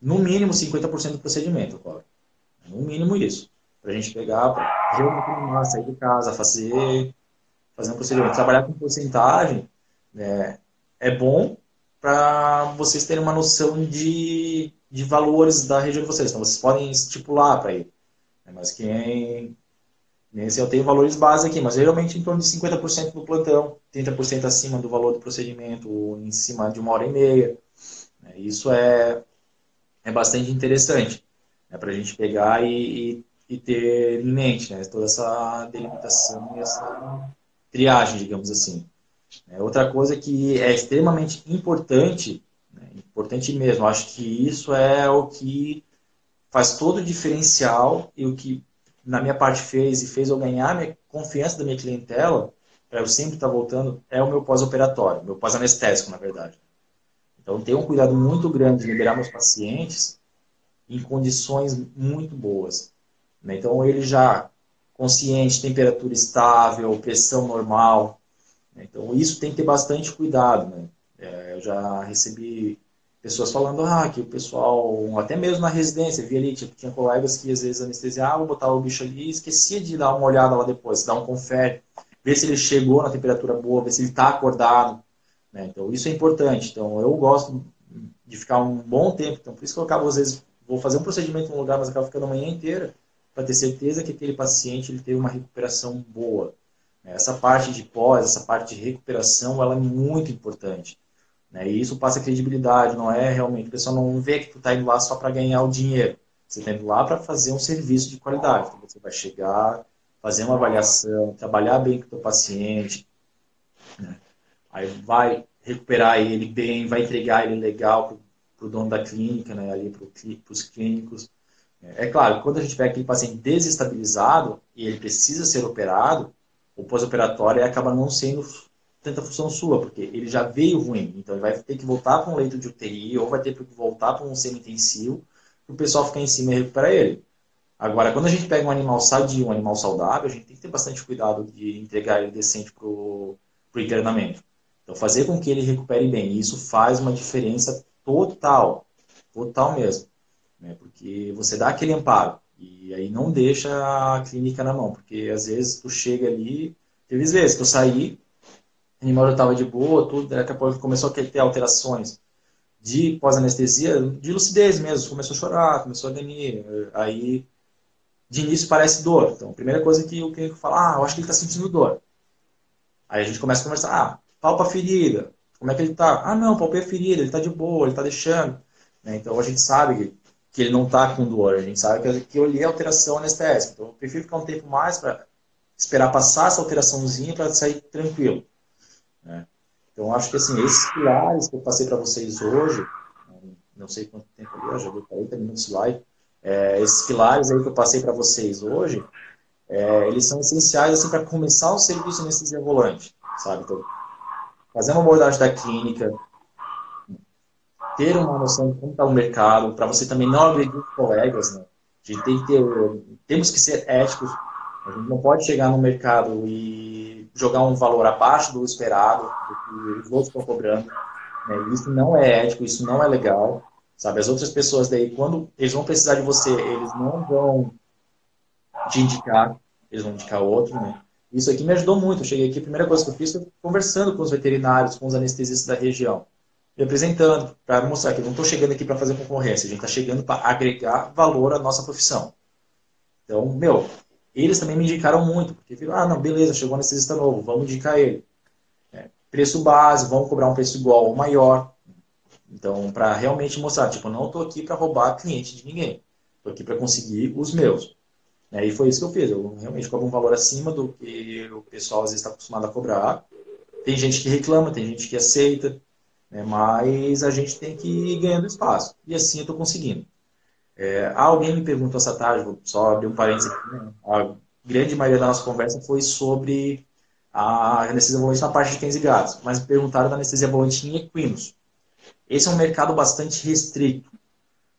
no mínimo 50% do procedimento. No mínimo isso. Para a gente pegar, para sair de casa, fazer, fazer um procedimento. Trabalhar com porcentagem né, é bom para vocês terem uma noção de, de valores da região de vocês. Então, vocês podem estipular para ele. Né? Mas quem. Eu tenho valores base aqui, mas geralmente em torno de 50% do plantão, 30% acima do valor do procedimento, ou em cima de uma hora e meia. Né? Isso é, é bastante interessante né? para a gente pegar e, e, e, ter em mente né? toda essa delimitação e essa triagem, digamos assim. É, outra coisa que é extremamente importante, né? importante mesmo, acho que isso é o que faz todo o diferencial e o que na minha parte fez e fez eu ganhar a confiança da minha clientela, para eu sempre estar voltando, é o meu pós-operatório, meu pós-anestésico, na verdade. Então, tenho um cuidado muito grande de liberar meus pacientes em condições muito boas. Né? Então, ele já consciente, temperatura estável, pressão normal. Né? Então, isso tem que ter bastante cuidado. Né? É, eu já recebi pessoas falando ah, que o pessoal, até mesmo na residência, via ali, tipo, tinha colegas que às vezes anestesiavam, botavam o bicho ali e esquecia de dar uma olhada lá depois, dar um confere, ver se ele chegou na temperatura boa, ver se ele está acordado. Né? Então, isso é importante. Então, eu gosto de ficar um bom tempo. Então, por isso que eu acabo, às vezes, vou fazer um procedimento num lugar, mas acabo ficando a manhã inteira para ter certeza que aquele paciente ele teve uma recuperação boa. Essa parte de pós, essa parte de recuperação, ela é muito importante. Né? E isso passa credibilidade, não é realmente. O pessoal não vê que tu está indo lá só para ganhar o dinheiro. Você está indo lá para fazer um serviço de qualidade. Então, você vai chegar, fazer uma avaliação, trabalhar bem com o teu paciente. Né? Aí vai recuperar ele bem, vai entregar ele legal para o dono da clínica, né? ali para os clínicos. É claro, quando a gente pega aquele paciente desestabilizado e ele precisa ser operado, o pós-operatório acaba não sendo tanta função sua, porque ele já veio ruim. Então ele vai ter que voltar para um leito de UTI ou vai ter que voltar para um semi-intensivo para o pessoal ficar em cima e recuperar ele. Agora, quando a gente pega um animal sadio, um animal saudável, a gente tem que ter bastante cuidado de entregar ele decente para o internamento. Então, fazer com que ele recupere bem. Isso faz uma diferença total. Total mesmo. Né? Porque você dá aquele amparo. E aí não deixa a clínica na mão. Porque às vezes tu chega ali. Teve vezes que eu saí, animal já estava de boa, tudo, daqui a pouco começou a ter alterações de pós-anestesia, de lucidez mesmo, começou a chorar, começou a ganir, aí de início parece dor. Então, a primeira coisa que o clínico fala, ah, eu acho que ele está sentindo dor. Aí a gente começa a conversar, ah, palpa a ferida, como é que ele está? Ah, não, palpei a ferida, ele está de boa, ele está deixando. Né? Então a gente sabe que ele não está com dor, a gente sabe que, que li a alteração anestésica. Então eu prefiro ficar um tempo mais para esperar passar essa alteraçãozinha para sair tranquilo. Então, acho que assim, esses pilares que eu passei para vocês hoje, não sei quanto tempo ali, já deu 40 minutos de live, é, esses pilares aí que eu passei para vocês hoje, é, eles são essenciais assim, para começar o serviço nesse volante, sabe? Então, fazer uma abordagem da clínica, ter uma noção de como está o mercado, para você também não agredir colegas, né? Tem que ter, temos que ser éticos, a gente não pode chegar no mercado e jogar um valor abaixo do esperado, do que os outros estão cobrando. Né? Isso não é ético, isso não é legal. Sabe? As outras pessoas daí, quando eles vão precisar de você, eles não vão te indicar, eles vão indicar outro, né? Isso aqui me ajudou muito. Eu cheguei aqui, a primeira coisa que eu fiz foi conversando com os veterinários, com os anestesistas da região, me apresentando, para mostrar que eu não estou chegando aqui para fazer concorrência, a gente está chegando para agregar valor à nossa profissão. Então, meu, eles também me indicaram muito, porque viram, ah, não, beleza, chegou um anestesista novo, vamos indicar ele. É, preço base, vamos cobrar um preço igual ou maior. Então, para realmente mostrar, tipo, não estou aqui para roubar cliente de ninguém. Estou aqui para conseguir os meus. É, e foi isso que eu fiz. Eu realmente cobro um valor acima do que o pessoal às vezes está acostumado a cobrar. Tem gente que reclama, tem gente que aceita, né, mas a gente tem que ir ganhando espaço. E assim eu estou conseguindo. É, alguém me perguntou essa tarde, vou só abrir um parênteses aqui, né? a grande maioria da nossa conversa foi sobre a anestesia volante na parte de cães e gatos, mas me perguntaram da anestesia volante em equinos. Esse é um mercado bastante restrito.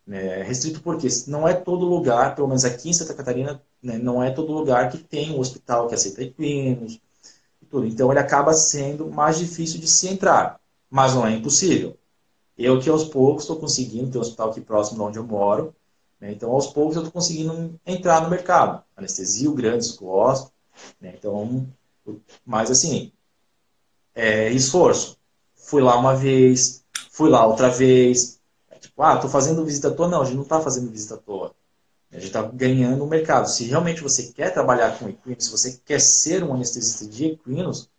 Né? Restrito porque não é todo lugar, pelo menos aqui em Santa Catarina, né, não é todo lugar que tem um hospital que aceita equinos, tudo. Então ele acaba sendo mais difícil de se entrar, mas não é impossível. Eu que aos poucos estou conseguindo ter um hospital aqui próximo de onde eu moro, né? então aos poucos eu estou conseguindo entrar no mercado. Anestesia, o grandes gosto, né? então, mas assim, é esforço. Fui lá uma vez, fui lá outra vez, é tipo, ah, estou fazendo visita à toa. Não, a gente não está fazendo visita à toa. A gente está ganhando o mercado. Se realmente você quer trabalhar com equinos, se você quer ser um anestesista de equinos,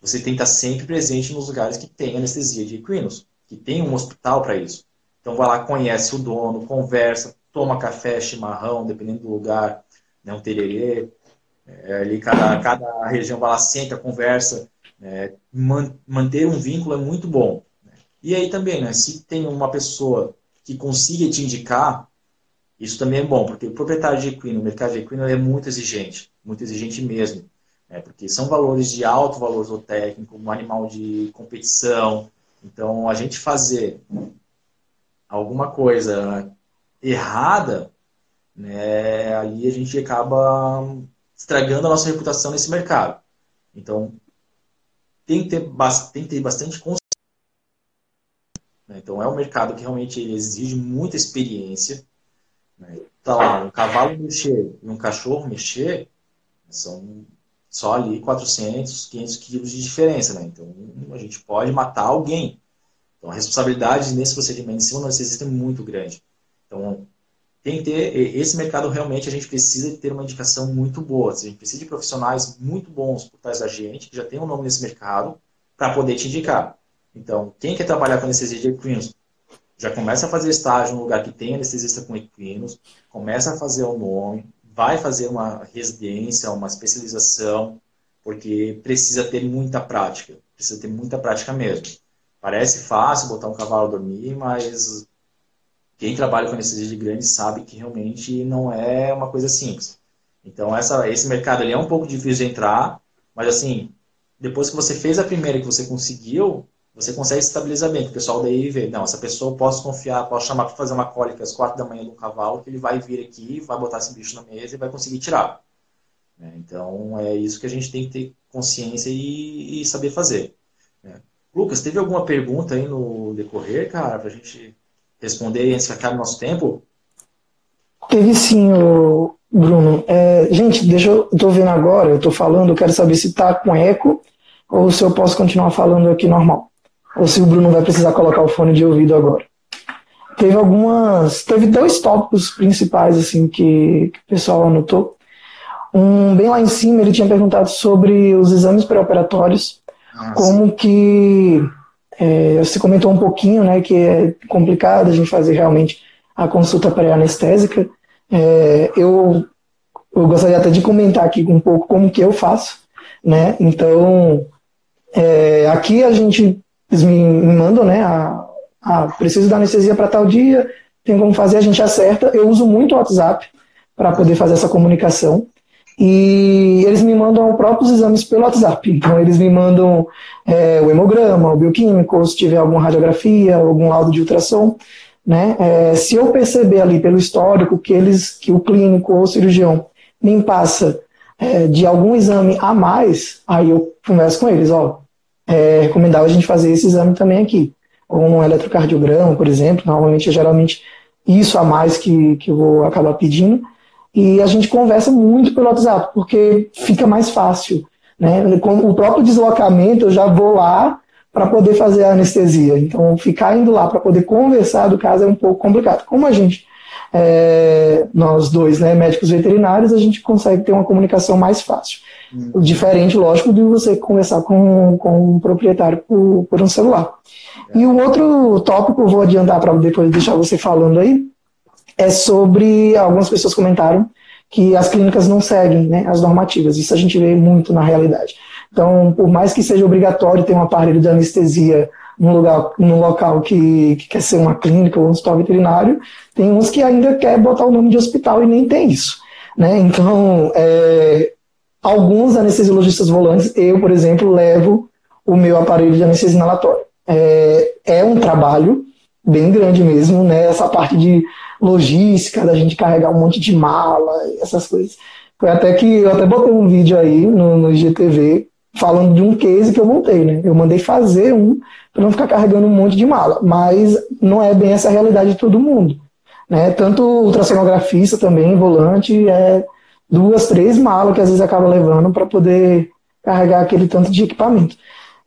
você tem que estar sempre presente nos lugares que tem anestesia de equinos, que tem um hospital para isso. Então vai lá, conhece o dono, conversa, toma café, chimarrão, dependendo do lugar, né, um tererê. É, ali cada, cada região vai lá, senta, conversa. É, man, manter um vínculo é muito bom. Né. E aí também, né, se tem uma pessoa que consiga te indicar, isso também é bom, porque o proprietário de equino, o mercado de equino é muito exigente, muito exigente mesmo. Né? Porque são valores de alto valor zootécnico, um animal de competição. Então, a gente fazer alguma coisa errada, né, ali a gente acaba estragando a nossa reputação nesse mercado. Então, tem que ter, tem que ter bastante consciência. Né? Então, é um mercado que realmente exige muita experiência né? Tá lá, um cavalo mexer e um cachorro mexer, são só ali 400, 500 quilos de diferença, né? Então, a gente pode matar alguém. Então, a responsabilidade nesse procedimento do anestesista é muito grande. Então, tem que ter, esse mercado realmente a gente precisa ter uma indicação muito boa. A gente precisa de profissionais muito bons por trás da gente, que já tem um nome nesse mercado, para poder te indicar. Então, quem quer trabalhar com anestesia de equinos, já começa a fazer estágio no lugar que tem anestesista com equinos, começa a fazer o nome, vai fazer uma residência, uma especialização, porque precisa ter muita prática, precisa ter muita prática mesmo. Parece fácil botar um cavalo a dormir, mas quem trabalha com anestesia de grande sabe que realmente não é uma coisa simples. Então, essa, esse mercado ali é um pouco difícil de entrar, mas assim, depois que você fez a primeira e que você conseguiu, você consegue estabilizar bem, o pessoal daí vê, não, essa pessoa eu posso confiar, posso chamar para fazer uma cólica às quatro da manhã de um cavalo, que ele vai vir aqui, vai botar esse bicho na mesa e vai conseguir tirar. Né? Então, é isso que a gente tem que ter consciência e, e saber fazer. Né? Lucas, teve alguma pergunta aí no decorrer, cara, para a gente responder antes que acabe o nosso tempo?
Teve sim, o Bruno. É, gente, deixa eu. Estou vendo agora, eu estou falando, eu quero saber se está com eco ou se eu posso continuar falando aqui normal ou se o Bruno vai precisar colocar o fone de ouvido agora. Teve algumas, teve dois tópicos principais assim que, que o pessoal anotou. Um bem lá em cima ele tinha perguntado sobre os exames pré-operatórios, ah, como que é, você comentou um pouquinho, né, que é complicado a gente fazer realmente a consulta pré-anestésica. É, eu, eu gostaria até de comentar aqui um pouco como que eu faço, né? Então, é, aqui a gente eles me, me mandam, né? A, a, preciso da anestesia para tal dia, tem como fazer, a gente acerta. Eu uso muito o WhatsApp para poder fazer essa comunicação. E eles me mandam próprios exames pelo WhatsApp. Então, eles me mandam é, o hemograma, o bioquímico, se tiver alguma radiografia, algum laudo de ultrassom. Né? É, se eu perceber ali pelo histórico que eles, que o clínico ou o cirurgião me passa é, de algum exame a mais, aí eu converso com eles, ó, é recomendável a gente fazer esse exame também aqui. Ou um eletrocardiograma, por exemplo, normalmente é geralmente isso a mais que, que eu vou acabar pedindo. E a gente conversa muito pelo WhatsApp, porque fica mais fácil. Né? Com o próprio deslocamento, eu já vou lá para poder fazer a anestesia. Então, ficar indo lá para poder conversar do caso é um pouco complicado. Como a gente, é, nós dois, né, médicos veterinários, a gente consegue ter uma comunicação mais fácil. Hum. Diferente, lógico, de você conversar com, com um proprietário por, por um celular. É. E o outro tópico, eu vou adiantar para depois deixar você falando aí, é sobre. Algumas pessoas comentaram que as clínicas não seguem né, as normativas. Isso a gente vê muito na realidade. Então, por mais que seja obrigatório ter um aparelho de anestesia num, lugar, num local que, que quer ser uma clínica ou um hospital veterinário, tem uns que ainda quer botar o nome de hospital e nem tem isso. Né? Então, é, alguns anestesiologistas volantes, eu, por exemplo, levo o meu aparelho de anestesia inalatória. É, é um trabalho bem grande mesmo, né? Essa parte de logística, da gente carregar um monte de mala, essas coisas. Foi até que eu até botei um vídeo aí no, no IGTV falando de um case que eu montei, né? Eu mandei fazer um para não ficar carregando um monte de mala, mas não é bem essa a realidade de todo mundo. Né? Tanto o ultrassonografista também, volante, é duas, três malas que às vezes acaba levando para poder carregar aquele tanto de equipamento.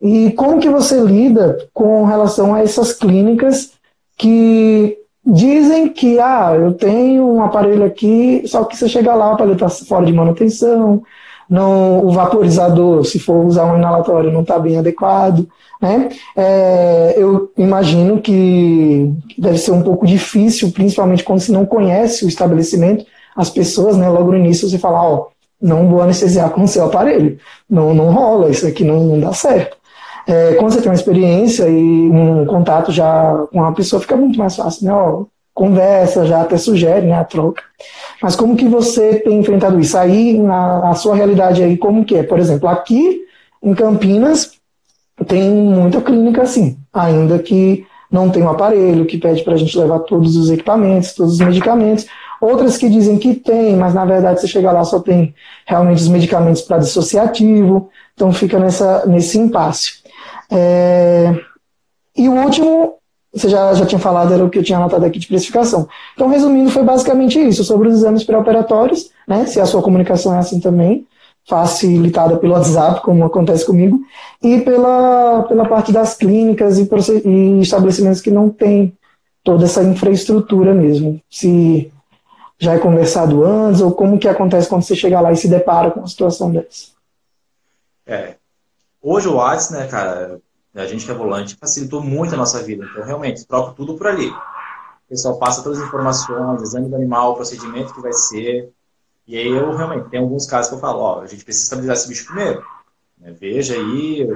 E como que você lida com relação a essas clínicas que dizem que ah, eu tenho um aparelho aqui, só que você chega lá, o aparelho está fora de manutenção, não, o vaporizador, se for usar um inalatório, não está bem adequado. Né? É, eu imagino que deve ser um pouco difícil, principalmente quando se não conhece o estabelecimento, as pessoas, né, logo no início você fala, ó, não vou anestesiar com o seu aparelho, não, não rola, isso aqui não, não dá certo. É, quando você tem uma experiência e um contato já com uma pessoa, fica muito mais fácil, né? Ó, conversa, já até sugere né, a troca. Mas como que você tem enfrentado isso? Aí, na, na sua realidade aí, como que é? Por exemplo, aqui em Campinas, tem muita clínica assim, ainda que não tem um aparelho, que pede para a gente levar todos os equipamentos, todos os medicamentos. Outras que dizem que tem, mas na verdade você chega lá só tem realmente os medicamentos para dissociativo, então fica nessa, nesse impasse. É... E o último, você já, já tinha falado, era o que eu tinha anotado aqui de precificação. Então, resumindo, foi basicamente isso, sobre os exames pré-operatórios, né, se a sua comunicação é assim também, facilitada pelo WhatsApp, como acontece comigo, e pela, pela parte das clínicas e, e estabelecimentos que não têm toda essa infraestrutura mesmo. Se já é conversado antes, ou como que acontece quando você chega lá e se depara com uma situação dessa?
É. Hoje o WhatsApp, né, cara, a gente que é volante, facilitou muito a nossa vida. Então, realmente, troca tudo por ali. O pessoal passa todas as informações, exame do animal, procedimento que vai ser, e aí eu realmente, tem alguns casos que eu falo, ó, a gente precisa estabilizar esse bicho primeiro. Né? Veja aí,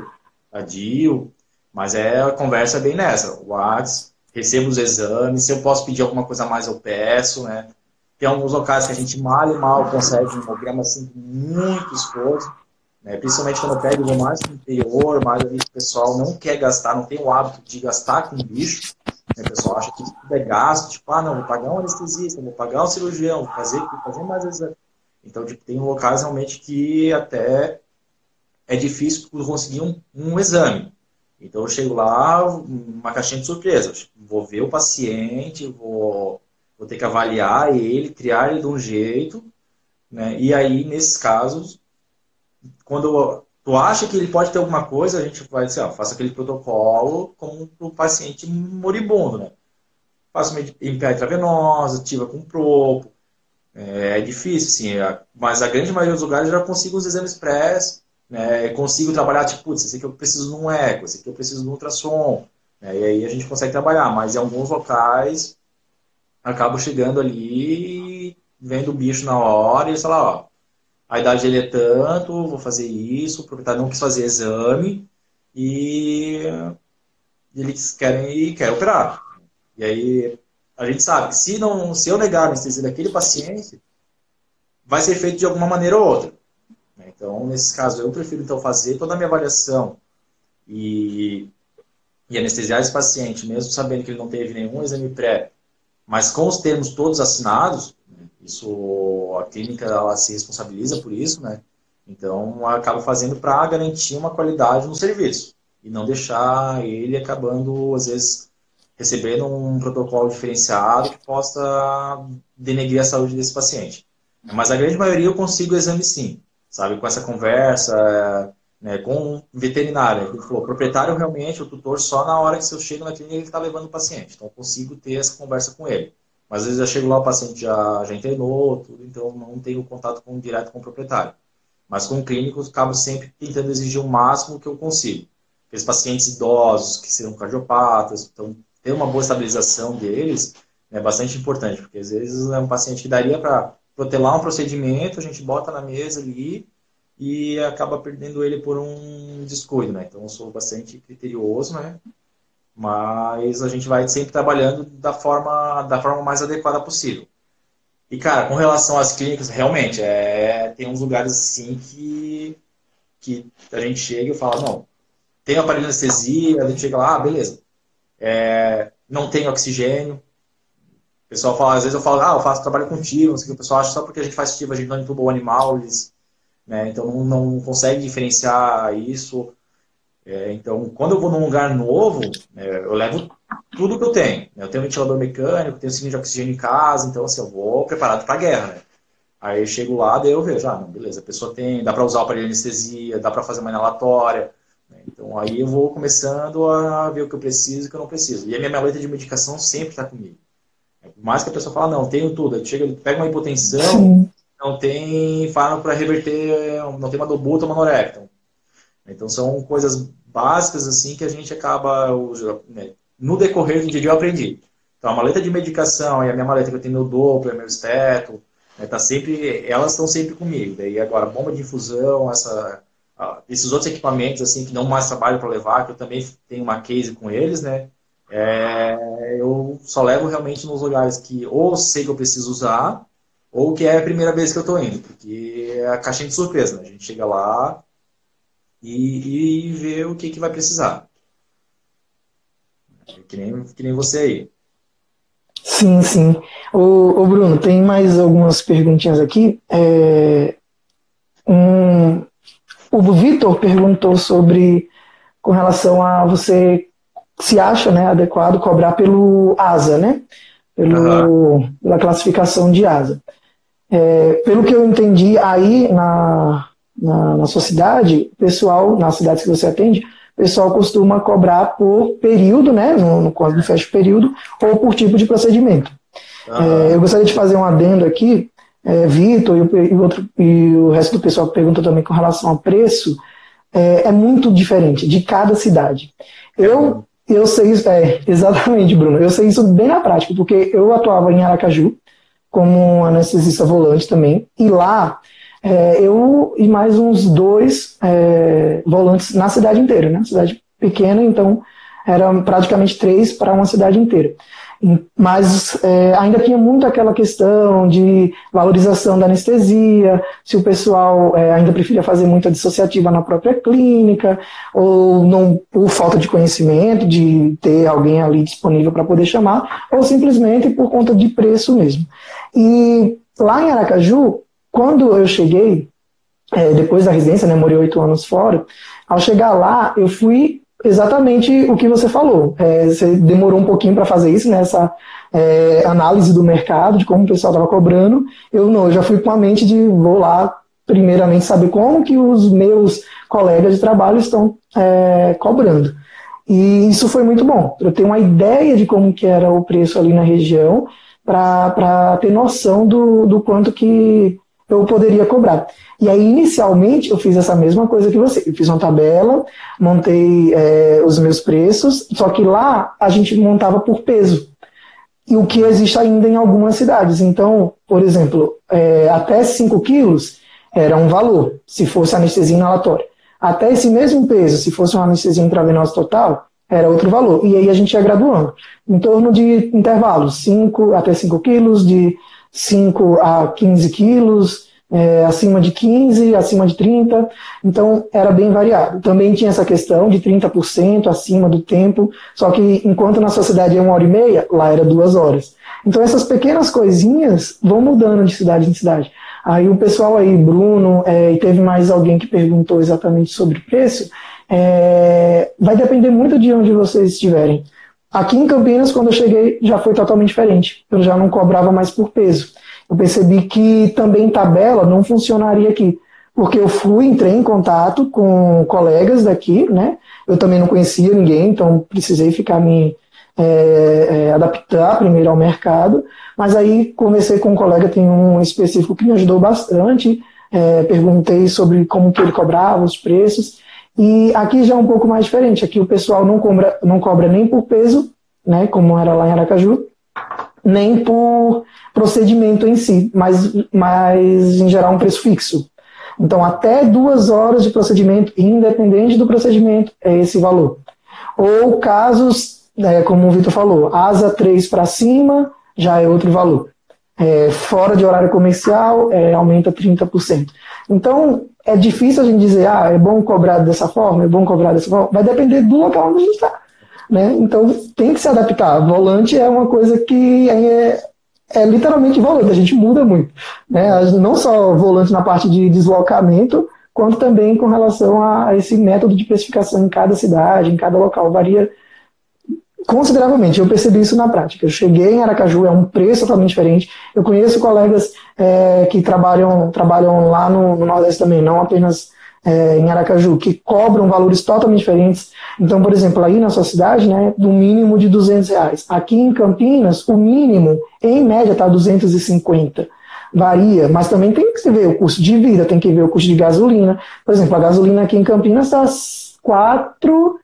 adio, mas é a conversa é bem nessa. Whats, recebo os exames, se eu posso pedir alguma coisa a mais, eu peço, né? Tem alguns locais que a gente mal e mal consegue um programa assim muito esforço, né? principalmente quando eu pego mais no interior, mais ali o pessoal não quer gastar, não tem o hábito de gastar com bicho, né? O pessoal acha que tudo é gasto, tipo, ah, não, vou pagar um anestesista, vou pagar um cirurgião, vou fazer, vou fazer mais exame. Então, tipo, tem locais realmente que até é difícil conseguir um, um exame. Então, eu chego lá, uma caixinha de surpresa. Vou ver o paciente, vou, vou ter que avaliar ele, criar ele de um jeito. Né? E aí, nesses casos, quando tu acha que ele pode ter alguma coisa, a gente vai dizer, ó, faça aquele protocolo como o paciente moribundo, né? Faça uma MPA intravenosa, ativa com propo. É, é difícil, sim, é, mas a grande maioria dos lugares eu já consigo os exames pré né? Consigo trabalhar, tipo, putz, esse aqui eu preciso num eco, esse aqui eu preciso num ultrassom. Né? E aí a gente consegue trabalhar, mas em alguns locais acabo chegando ali, vendo o bicho na hora e sei lá, ó, a idade dele é tanto, vou fazer isso, o proprietário não quis fazer exame e eles querem e quer operar. E aí a gente sabe que se, não, se eu negar a anestesia daquele paciente, vai ser feito de alguma maneira ou outra. Então, nesses casos, eu prefiro então fazer toda a minha avaliação e, e anestesiar esse paciente, mesmo sabendo que ele não teve nenhum exame pré, mas com os termos todos assinados, isso, a clínica ela se responsabiliza por isso, né? Então, acaba fazendo para garantir uma qualidade no serviço e não deixar ele acabando, às vezes, recebendo um protocolo diferenciado que possa denegrir a saúde desse paciente. Mas a grande maioria eu consigo o exame sim, sabe? Com essa conversa, né, com o veterinário. Ele falou, proprietário realmente, o tutor, só na hora que eu chego na clínica ele está levando o paciente. Então, eu consigo ter essa conversa com ele. Mas às vezes eu chego lá, o paciente já, já internou, tudo, então não tenho contato com, direto com o proprietário. Mas com o clínico, eu acabo sempre tentando exigir o máximo que eu consigo. Aqueles pacientes idosos, que serão cardiopatas, então ter uma boa estabilização deles é bastante importante, porque às vezes é um paciente que daria para protelar um procedimento, a gente bota na mesa ali e acaba perdendo ele por um descuido, né? Então eu sou bastante criterioso, né? Mas a gente vai sempre trabalhando da forma, da forma mais adequada possível. E, cara, com relação às clínicas, realmente, é, tem uns lugares assim que, que a gente chega e fala, não, tem aparelho de anestesia, a gente chega lá, ah, beleza. É, não tem oxigênio. O pessoal fala, às vezes eu falo, ah, eu faço trabalho com tiro, não sei o que o pessoal acha só porque a gente faz tiro, a gente não entuba o animal, eles né? Então não, não consegue diferenciar isso. É, então, quando eu vou num lugar novo, é, eu levo tudo que eu tenho. Eu tenho ventilador mecânico, tenho cilindro de oxigênio em casa, então assim, eu vou preparado para a guerra, né? Aí eu chego lá, daí eu vejo, ah, não, beleza, a pessoa tem, dá para usar o aparelho de anestesia, dá para fazer uma inalatória. Né? Então aí eu vou começando a ver o que eu preciso e o que eu não preciso. E a minha maleta de medicação sempre está comigo. Por mais que a pessoa fale, não, tenho tudo. Aí chega, pega uma hipotensão, Sim. não tem fármaco para reverter, não tem uma dobuta, uma norecta. Então são coisas básicas assim que a gente acaba, né, no decorrer do dia eu aprendi. Então a maleta de medicação e a minha maleta que eu tenho meu Doppler, meu esteto, né, tá sempre, elas estão sempre comigo. Daí agora, bomba de infusão, essa, esses outros equipamentos assim que não mais trabalho para levar, que eu também tenho uma case com eles, né? É, eu só levo realmente nos lugares que ou sei que eu preciso usar, ou que é a primeira vez que eu estou indo, porque é a caixinha de surpresa, né? A gente chega lá e, e vê o que, que vai precisar. Que nem, que nem você aí.
Sim, sim. O, o Bruno, tem mais algumas perguntinhas aqui. É, um, o Vitor perguntou sobre com relação a você se acha né, adequado cobrar pelo ASA, né? Pelo, uhum. Pela classificação de ASA. É, pelo que eu entendi aí na, na, na sua cidade, pessoal, nas cidades que você atende, o pessoal costuma cobrar por período, né, no, no quando fecha o período, ou por tipo de procedimento. Uhum. É, eu gostaria de fazer um adendo aqui, é, Vitor e, e, outro, e o resto do pessoal que perguntou também com relação ao preço, é, é muito diferente de cada cidade. Eu, eu sei isso, é, [LAUGHS] exatamente, Bruno, eu sei isso bem na prática, porque eu atuava em Aracaju como anestesista volante também, e lá é, eu e mais uns dois é, volantes na cidade inteira, né? Cidade pequena, então eram praticamente três para uma cidade inteira. Mas é, ainda tinha muito aquela questão de valorização da anestesia, se o pessoal é, ainda preferia fazer muita dissociativa na própria clínica, ou não, por falta de conhecimento, de ter alguém ali disponível para poder chamar, ou simplesmente por conta de preço mesmo. E lá em Aracaju, quando eu cheguei, é, depois da residência, né, morei oito anos fora, ao chegar lá, eu fui exatamente o que você falou. É, você demorou um pouquinho para fazer isso, nessa né, é, análise do mercado, de como o pessoal estava cobrando. Eu não, eu já fui com a mente de vou lá, primeiramente, saber como que os meus colegas de trabalho estão é, cobrando. E isso foi muito bom. Eu tenho uma ideia de como que era o preço ali na região, para ter noção do, do quanto que eu poderia cobrar. E aí, inicialmente, eu fiz essa mesma coisa que você. Eu fiz uma tabela, montei é, os meus preços, só que lá a gente montava por peso. E o que existe ainda em algumas cidades. Então, por exemplo, é, até 5 quilos era um valor, se fosse anestesia inalatória. Até esse mesmo peso, se fosse uma anestesia intravenosa total, era outro valor. E aí a gente ia graduando. Em torno de intervalos, 5 até 5 quilos, de 5 a 15 quilos, é, acima de 15, acima de 30, então era bem variado. Também tinha essa questão de 30% acima do tempo, só que enquanto na sociedade é uma hora e meia, lá era duas horas. Então essas pequenas coisinhas vão mudando de cidade em cidade. Aí o pessoal aí, Bruno, é, e teve mais alguém que perguntou exatamente sobre preço, é, vai depender muito de onde vocês estiverem. Aqui em Campinas, quando eu cheguei, já foi totalmente diferente. Eu já não cobrava mais por peso. Eu percebi que também tabela não funcionaria aqui. Porque eu fui, entrei em contato com colegas daqui, né? Eu também não conhecia ninguém, então precisei ficar me é, é, adaptar primeiro ao mercado. Mas aí conversei com um colega, tem um específico que me ajudou bastante. É, perguntei sobre como que ele cobrava os preços. E aqui já é um pouco mais diferente. Aqui o pessoal não cobra, não cobra nem por peso, né, como era lá em Aracaju, nem por procedimento em si, mas, mas em geral um preço fixo. Então, até duas horas de procedimento, independente do procedimento, é esse valor. Ou casos, é, como o Vitor falou, asa 3 para cima, já é outro valor. É, fora de horário comercial, é, aumenta 30%. Então, é difícil a gente dizer, ah, é bom cobrar dessa forma, é bom cobrar dessa forma. Vai depender do local onde a gente está. Né? Então, tem que se adaptar. Volante é uma coisa que é, é literalmente volante, a gente muda muito. Né? Não só volante na parte de deslocamento, quanto também com relação a esse método de precificação em cada cidade, em cada local. Varia consideravelmente. Eu percebi isso na prática. Eu cheguei em Aracaju, é um preço totalmente diferente. Eu conheço colegas é, que trabalham, trabalham lá no, no Nordeste também, não apenas é, em Aracaju, que cobram valores totalmente diferentes. Então, por exemplo, aí na sua cidade, né, do mínimo de 200 reais. Aqui em Campinas, o mínimo, em média, está 250. Varia, mas também tem que ver o custo de vida, tem que ver o custo de gasolina. Por exemplo, a gasolina aqui em Campinas está quatro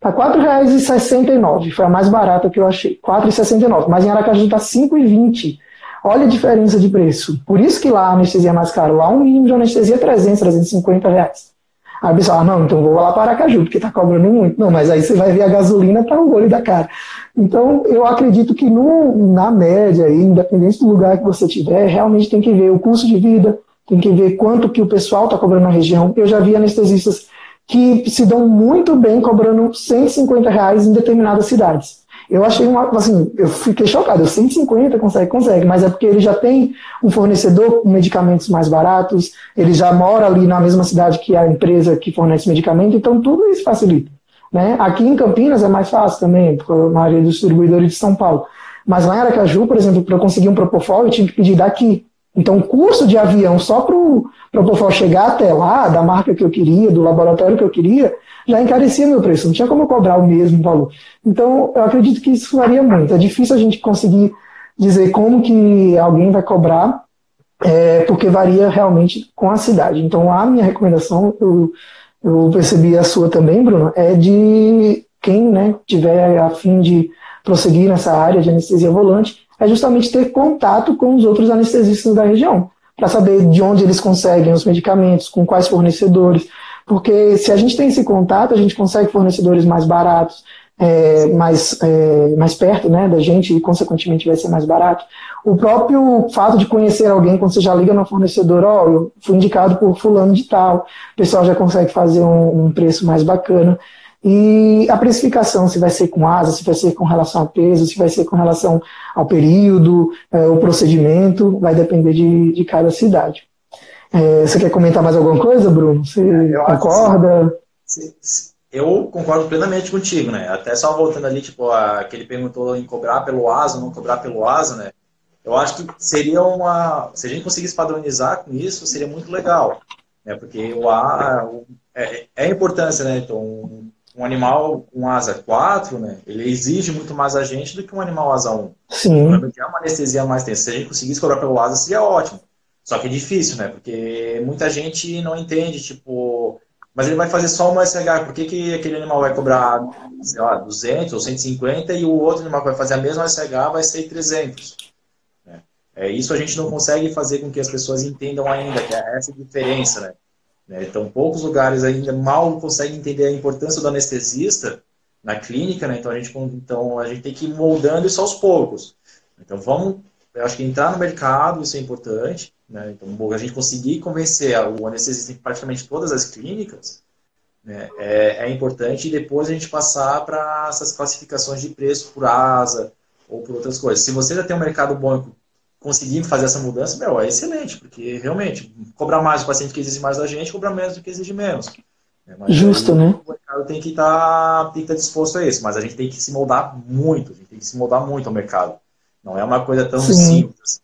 Tá R$ 4,69. Foi a mais barata que eu achei. R$ 4,69. Mas em Aracaju está R$ 5,20. Olha a diferença de preço. Por isso que lá a anestesia é mais cara. Lá um mínimo de anestesia é 300, 350 reais. Aí a pessoa, ah, não, então vou lá para Aracaju, porque está cobrando muito. Não, mas aí você vai ver a gasolina tá o olho da cara. Então, eu acredito que no, na média, independente do lugar que você estiver, realmente tem que ver o custo de vida, tem que ver quanto que o pessoal está cobrando na região. Eu já vi anestesistas que se dão muito bem cobrando 150 reais em determinadas cidades. Eu achei uma, assim, eu fiquei chocado, 150 consegue, consegue, mas é porque ele já tem um fornecedor com medicamentos mais baratos, ele já mora ali na mesma cidade que a empresa que fornece medicamento, então tudo isso facilita. Né? Aqui em Campinas é mais fácil também, por a maioria dos distribuidores de São Paulo. Mas lá em Aracaju, por exemplo, para eu conseguir um Propofol, eu tinha que pedir daqui. Então, o custo de avião só para o Propofol chegar até lá, da marca que eu queria, do laboratório que eu queria, já encarecia meu preço. Não tinha como eu cobrar o mesmo valor. Então, eu acredito que isso varia muito. É difícil a gente conseguir dizer como que alguém vai cobrar, é, porque varia realmente com a cidade. Então, a minha recomendação, eu, eu percebi a sua também, Bruno, é de quem né, tiver a fim de prosseguir nessa área de anestesia volante, é justamente ter contato com os outros anestesistas da região, para saber de onde eles conseguem os medicamentos, com quais fornecedores, porque se a gente tem esse contato, a gente consegue fornecedores mais baratos, é, mais, é, mais perto né, da gente e, consequentemente, vai ser mais barato. O próprio fato de conhecer alguém, quando você já liga no fornecedor, ó, oh, eu fui indicado por fulano de tal, o pessoal já consegue fazer um, um preço mais bacana. E a precificação, se vai ser com asa, se vai ser com relação ao peso, se vai ser com relação ao período, é, o procedimento, vai depender de, de cada cidade. É, você quer comentar mais alguma coisa, Bruno? Você eu concorda?
Eu concordo plenamente contigo, né? Até só voltando ali, tipo, a, que ele perguntou em cobrar pelo asa, não cobrar pelo asa, né? Eu acho que seria uma. Se a gente conseguisse padronizar com isso, seria muito legal. Né? Porque o A é, é a importância, né? Então, um animal com asa 4, né, ele exige muito mais a gente do que um animal asa 1.
Sim.
É uma anestesia mais tensa. Se a gente conseguisse cobrar pelo asa, seria ótimo. Só que é difícil, né? Porque muita gente não entende, tipo, mas ele vai fazer só uma SH, por que, que aquele animal vai cobrar, sei lá, 200 ou 150 e o outro animal que vai fazer a mesma SH vai ser 300? Né? É, isso a gente não consegue fazer com que as pessoas entendam ainda, que é essa diferença, né? Né? Então, poucos lugares ainda mal conseguem entender a importância do anestesista na clínica, né? então, a gente, então a gente tem que ir moldando isso aos poucos. Então, vamos, eu acho que entrar no mercado, isso é importante. Né? Então, a gente conseguir convencer o anestesista em praticamente todas as clínicas né? é, é importante e depois a gente passar para essas classificações de preço por asa ou por outras coisas. Se você já tem um mercado bom conseguir fazer essa mudança, meu, é excelente, porque realmente, cobrar mais o paciente que exige mais da gente, cobrar menos do que exige menos.
É, Justo, aí, né?
O mercado tem que estar tá, tem que estar tá disposto a isso, mas a gente tem que se moldar muito, a gente tem que se moldar muito ao mercado. Não é uma coisa tão Sim. simples.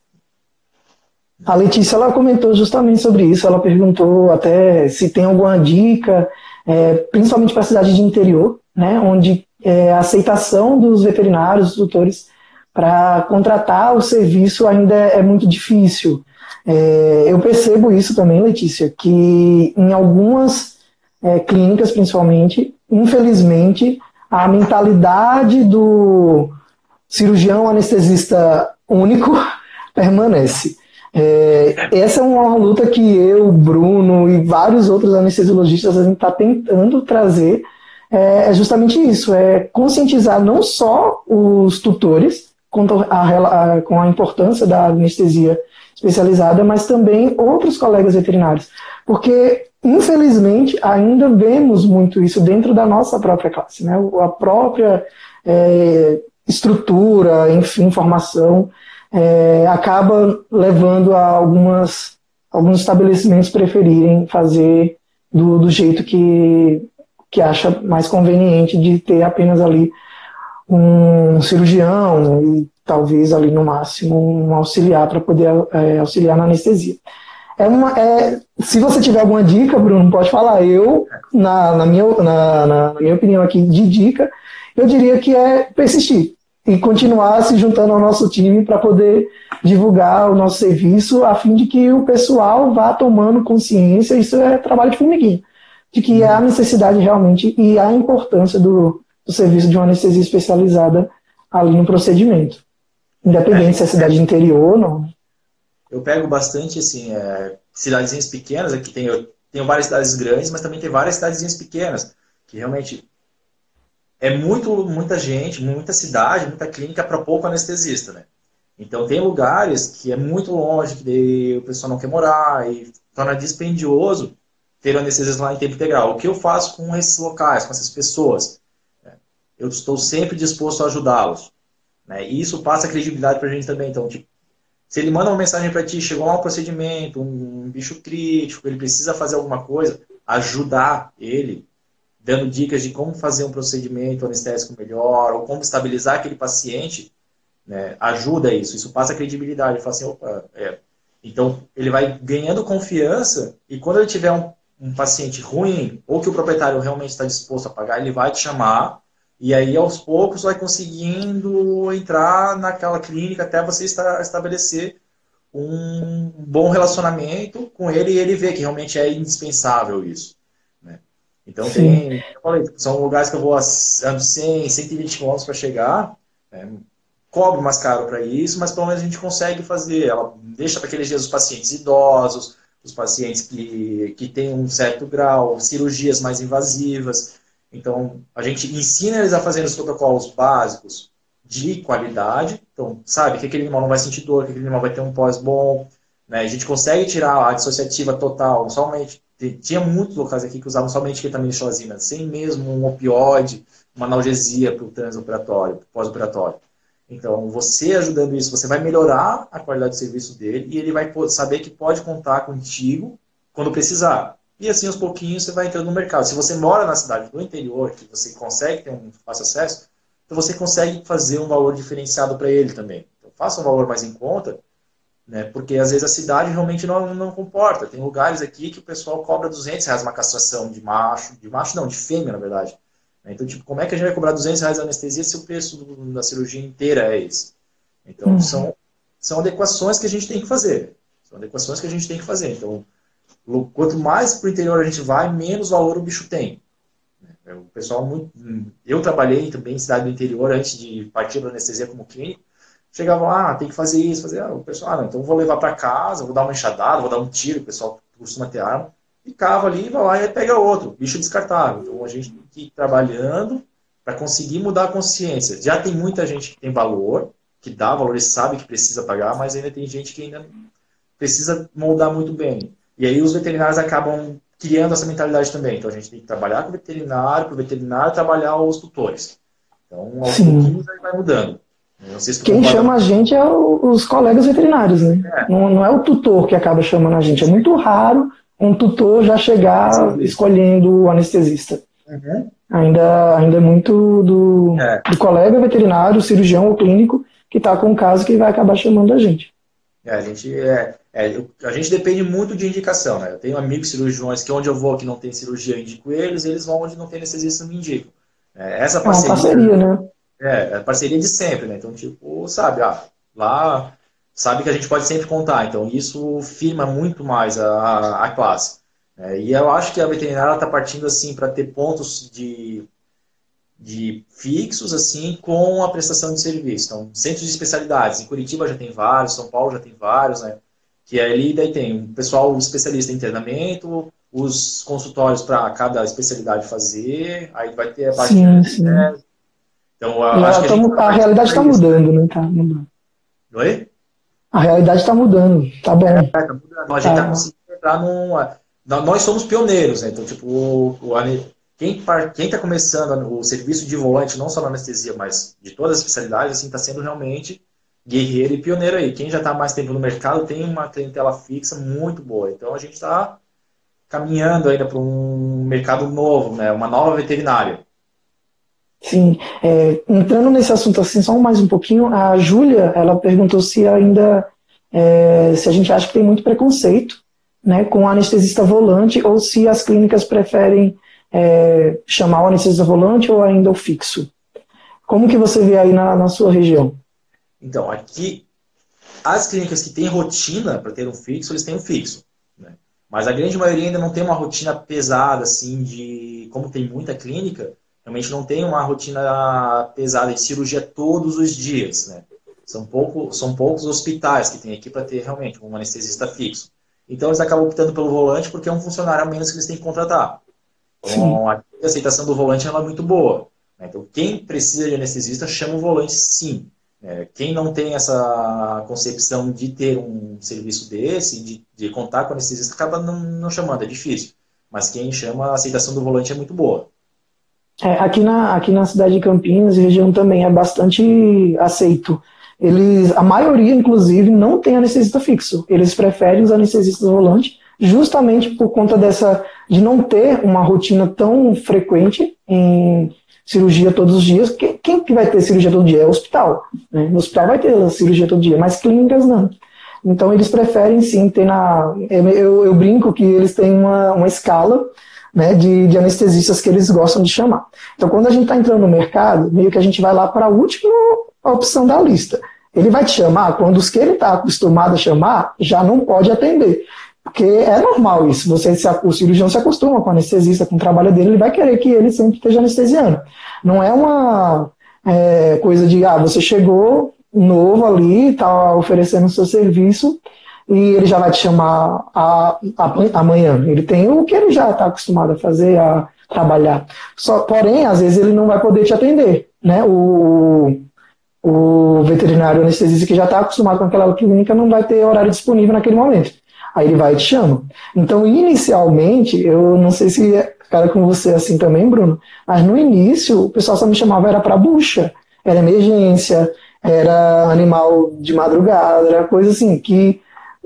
A Letícia ela comentou justamente sobre isso. Ela perguntou até se tem alguma dica, é, principalmente para a cidade de interior, né, onde é, a aceitação dos veterinários, dos doutores, para contratar o serviço ainda é muito difícil. É, eu percebo isso também, Letícia, que em algumas é, clínicas, principalmente, infelizmente, a mentalidade do cirurgião anestesista único [LAUGHS] permanece. É, essa é uma luta que eu, Bruno e vários outros anestesiologistas a gente está tentando trazer. É, é justamente isso, é conscientizar não só os tutores, a, a, com a importância da anestesia especializada, mas também outros colegas veterinários. Porque, infelizmente, ainda vemos muito isso dentro da nossa própria classe. Né? A própria é, estrutura, enfim, formação é, acaba levando a algumas, alguns estabelecimentos preferirem fazer do, do jeito que, que acha mais conveniente de ter apenas ali um cirurgião e talvez ali no máximo um auxiliar para poder é, auxiliar na anestesia. É uma, é, se você tiver alguma dica, Bruno, pode falar. Eu, na, na, minha, na, na minha opinião aqui de dica, eu diria que é persistir e continuar se juntando ao nosso time para poder divulgar o nosso serviço, a fim de que o pessoal vá tomando consciência, isso é trabalho de formiguinha, de que há necessidade realmente e a importância do, do serviço de uma anestesia especializada ali no procedimento. Independente é, se é cidade interior ou não.
Eu pego bastante, assim, é, cidadezinhas pequenas, aqui tem, eu tenho várias cidades grandes, mas também tem várias cidadezinhas pequenas, que realmente é muito, muita gente, muita cidade, muita clínica para pouco anestesista, né? Então tem lugares que é muito longe, que o pessoal não quer morar e torna dispendioso ter anestesista lá em tempo integral. O que eu faço com esses locais, com essas pessoas? Eu estou sempre disposto a ajudá-los. Né? E isso passa credibilidade para a gente também. Então, tipo, se ele manda uma mensagem para ti, chegou um procedimento, um bicho crítico, ele precisa fazer alguma coisa, ajudar ele dando dicas de como fazer um procedimento anestésico melhor, ou como estabilizar aquele paciente, né, ajuda isso. Isso passa credibilidade. Fala assim, opa, é. Então, ele vai ganhando confiança e quando ele tiver um, um paciente ruim, ou que o proprietário realmente está disposto a pagar, ele vai te chamar e aí, aos poucos, vai conseguindo entrar naquela clínica até você estabelecer um bom relacionamento com ele e ele ver que realmente é indispensável isso. Então tem, eu falei, são lugares que eu vou ando 100, 120 km para chegar, né? cobre mais caro para isso, mas pelo menos a gente consegue fazer. Ela deixa para aqueles dias os pacientes idosos, os pacientes que, que têm um certo grau, cirurgias mais invasivas. Então, a gente ensina eles a fazer os protocolos básicos de qualidade. Então, sabe que aquele animal não vai sentir dor, que aquele animal vai ter um pós bom. Né? A gente consegue tirar a dissociativa total, somente tinha muitos locais aqui que usavam somente ketamina sem mesmo um opioide, uma analgesia para o transoperatório, pós-operatório. Então, você ajudando isso, você vai melhorar a qualidade de serviço dele e ele vai saber que pode contar contigo quando precisar. E assim, aos pouquinhos, você vai entrando no mercado. Se você mora na cidade do interior, que você consegue ter um fácil acesso, então você consegue fazer um valor diferenciado para ele também. Então, faça um valor mais em conta né? Porque às vezes a cidade realmente não, não comporta. Tem lugares aqui que o pessoal cobra 200 reais uma castração de macho, de macho não, de fêmea, na verdade. Então, tipo, como é que a gente vai cobrar 200 reais a anestesia se o preço do, da cirurgia inteira é esse? Então, uhum. são, são adequações que a gente tem que fazer. São adequações que a gente tem que fazer. Então, quanto mais para o interior a gente vai, menos valor o bicho tem. É, o pessoal muito. Eu trabalhei também em cidade do interior antes de partir para anestesia como clínico chegavam lá, ah, tem que fazer isso, fazer. Ah, o pessoal, ah, então vou levar para casa, vou dar uma enxadada, vou dar um tiro, o pessoal costuma ter arma, e cava ali, vai lá e pega outro, bicho descartável. Então a gente tem que ir trabalhando para conseguir mudar a consciência. Já tem muita gente que tem valor, que dá valor e sabe que precisa pagar, mas ainda tem gente que ainda precisa moldar muito bem. E aí os veterinários acabam criando essa mentalidade também. Então a gente tem que trabalhar com o veterinário, para o veterinário trabalhar os tutores. Então, aos pouquinhos vai mudando.
Quem chama a gente é os colegas veterinários, né? É. Não, não, é o tutor que acaba chamando a gente. É muito raro um tutor já chegar escolhendo o anestesista. Uhum. Ainda, ainda é muito do, é. do colega veterinário, cirurgião ou clínico que está com um caso que vai acabar chamando a gente.
É, a gente é, é, a gente depende muito de indicação, né? Eu tenho amigos cirurgiões que onde eu vou que não tem cirurgia eu indico eles, eles vão onde não tem anestesista me indicam. É, essa parceria, é uma parceria, né? É, é parceria de sempre, né? Então, tipo, sabe, ah, lá sabe que a gente pode sempre contar. Então, isso firma muito mais a, a classe. É, e eu acho que a veterinária está partindo assim para ter pontos de, de fixos assim com a prestação de serviço. Então, centros de especialidades. Em Curitiba já tem vários, São Paulo já tem vários, né? Que ali daí tem um pessoal especialista em treinamento, os consultórios para cada especialidade fazer, aí vai ter a parte sim, de sim.
Então, acho que a, gente a realidade está mudando, né? Tá mudando.
Oi?
A realidade está mudando, tá bom. É,
tá mudando. A gente está tá conseguindo entrar num. Nós somos pioneiros, né? Então, tipo, o, o, quem está começando o serviço de volante, não só na anestesia, mas de todas as especialidades, assim, está sendo realmente guerreiro e pioneiro aí. Quem já está mais tempo no mercado tem uma clientela fixa muito boa. Então a gente está caminhando ainda para um mercado novo, né? uma nova veterinária.
Sim, é, entrando nesse assunto assim, só mais um pouquinho, a Júlia, ela perguntou se ainda, é, se a gente acha que tem muito preconceito né, com anestesista volante ou se as clínicas preferem é, chamar o anestesista volante ou ainda o fixo. Como que você vê aí na, na sua região?
Então, aqui, as clínicas que têm rotina para ter um fixo, eles têm um fixo. Né? Mas a grande maioria ainda não tem uma rotina pesada, assim, de... Como tem muita clínica, realmente não tem uma rotina pesada de cirurgia todos os dias, né? São, pouco, são poucos hospitais que têm aqui para ter realmente um anestesista fixo. Então eles acabam optando pelo volante porque é um funcionário a menos que eles têm que contratar. Então a aceitação do volante é muito boa. Né? Então quem precisa de anestesista chama o volante sim. É, quem não tem essa concepção de ter um serviço desse, de, de contar com anestesista, acaba não, não chamando, é difícil. Mas quem chama, a aceitação do volante é muito boa.
É, aqui, na, aqui na cidade de Campinas, região também é bastante aceito. Eles, a maioria, inclusive, não tem anestesista fixo. Eles preferem os anestesistas volantes, justamente por conta dessa de não ter uma rotina tão frequente em cirurgia todos os dias. Quem, quem que vai ter cirurgia todo dia? É o hospital. Né? No hospital vai ter cirurgia todo dia, mas clínicas não. Então eles preferem sim ter na. Eu, eu brinco que eles têm uma, uma escala né, de, de, anestesistas que eles gostam de chamar. Então, quando a gente está entrando no mercado, meio que a gente vai lá para a última opção da lista. Ele vai te chamar quando os que ele está acostumado a chamar já não pode atender. Porque é normal isso. Você se, o cirurgião se acostuma com o anestesista, com o trabalho dele, ele vai querer que ele sempre esteja anestesiando. Não é uma é, coisa de, ah, você chegou novo ali, está oferecendo o seu serviço, e ele já vai te chamar a, a, amanhã. Ele tem o que ele já está acostumado a fazer, a trabalhar. Só, porém, às vezes ele não vai poder te atender. Né? O, o veterinário anestesista que já está acostumado com aquela clínica não vai ter horário disponível naquele momento. Aí ele vai e te chama. Então, inicialmente, eu não sei se cara com você assim também, Bruno, mas no início o pessoal só me chamava era para bucha, era emergência, era animal de madrugada, era coisa assim que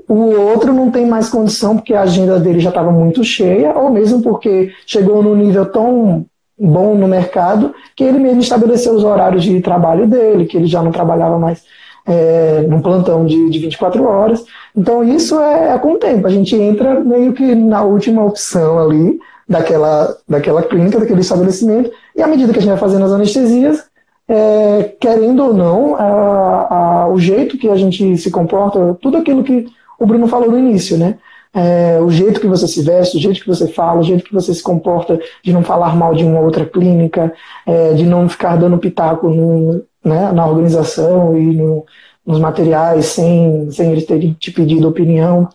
o outro não tem mais condição porque a agenda dele já estava muito cheia, ou mesmo porque chegou num nível tão bom no mercado que ele mesmo estabeleceu os horários de trabalho dele, que ele já não trabalhava mais é, num plantão de, de 24 horas. Então isso é, é com o tempo, a gente entra meio que na última opção ali daquela, daquela clínica, daquele estabelecimento, e à medida que a gente vai fazendo as anestesias, é, querendo ou não, a, a, o jeito que a gente se comporta, tudo aquilo que o Bruno falou no início, né? É, o jeito que você se veste, o jeito que você fala, o jeito que você se comporta, de não falar mal de uma outra clínica, é, de não ficar dando pitaco no, né, na organização e no, nos materiais sem, sem eles terem te pedido opinião.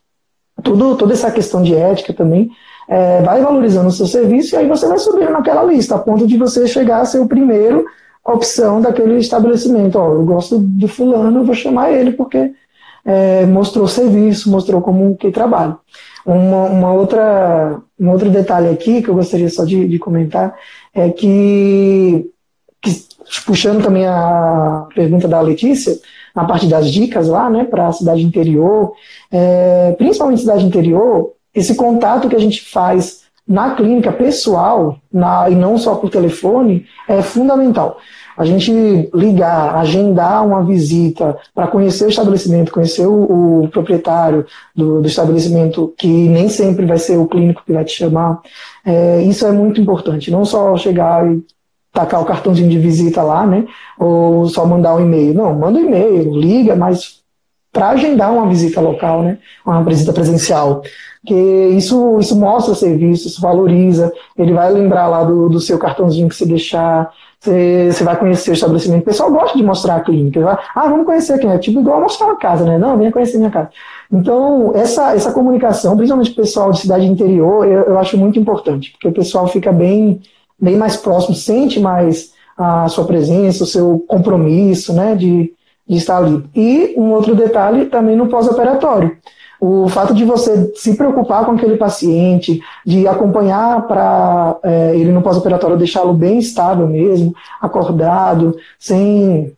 Tudo, toda essa questão de ética também é, vai valorizando o seu serviço e aí você vai subindo naquela lista, a ponto de você chegar a ser o primeiro opção daquele estabelecimento. Ó, eu gosto de fulano, eu vou chamar ele porque é, mostrou serviço, mostrou como que trabalha. Uma, uma, outra, um outro detalhe aqui que eu gostaria só de, de comentar é que, que, puxando também a pergunta da Letícia, na parte das dicas lá, né, para a cidade interior, é, principalmente cidade interior, esse contato que a gente faz na clínica pessoal, na, e não só por telefone, é fundamental a gente ligar, agendar uma visita para conhecer o estabelecimento, conhecer o, o proprietário do, do, estabelecimento, que nem sempre vai ser o clínico que vai te chamar, é, isso é muito importante. Não só chegar e tacar o cartãozinho de visita lá, né? Ou só mandar um e-mail. Não, manda um e-mail, liga, mas para agendar uma visita local, né? Uma visita presencial. Que isso, isso mostra serviço, isso valoriza. Ele vai lembrar lá do, do seu cartãozinho que você deixar, você, você vai conhecer o estabelecimento. O pessoal gosta de mostrar a clínica. Vai, ah, vamos conhecer aqui. É tipo igual mostrar uma casa, né? Não, venha conhecer minha casa. Então, essa, essa comunicação, principalmente o pessoal de cidade interior, eu, eu acho muito importante, porque o pessoal fica bem, bem mais próximo, sente mais a sua presença, o seu compromisso, né, de, de estar ali. E um outro detalhe também no pós-operatório o fato de você se preocupar com aquele paciente, de acompanhar para é, ele no pós-operatório deixá-lo bem estável mesmo, acordado, sem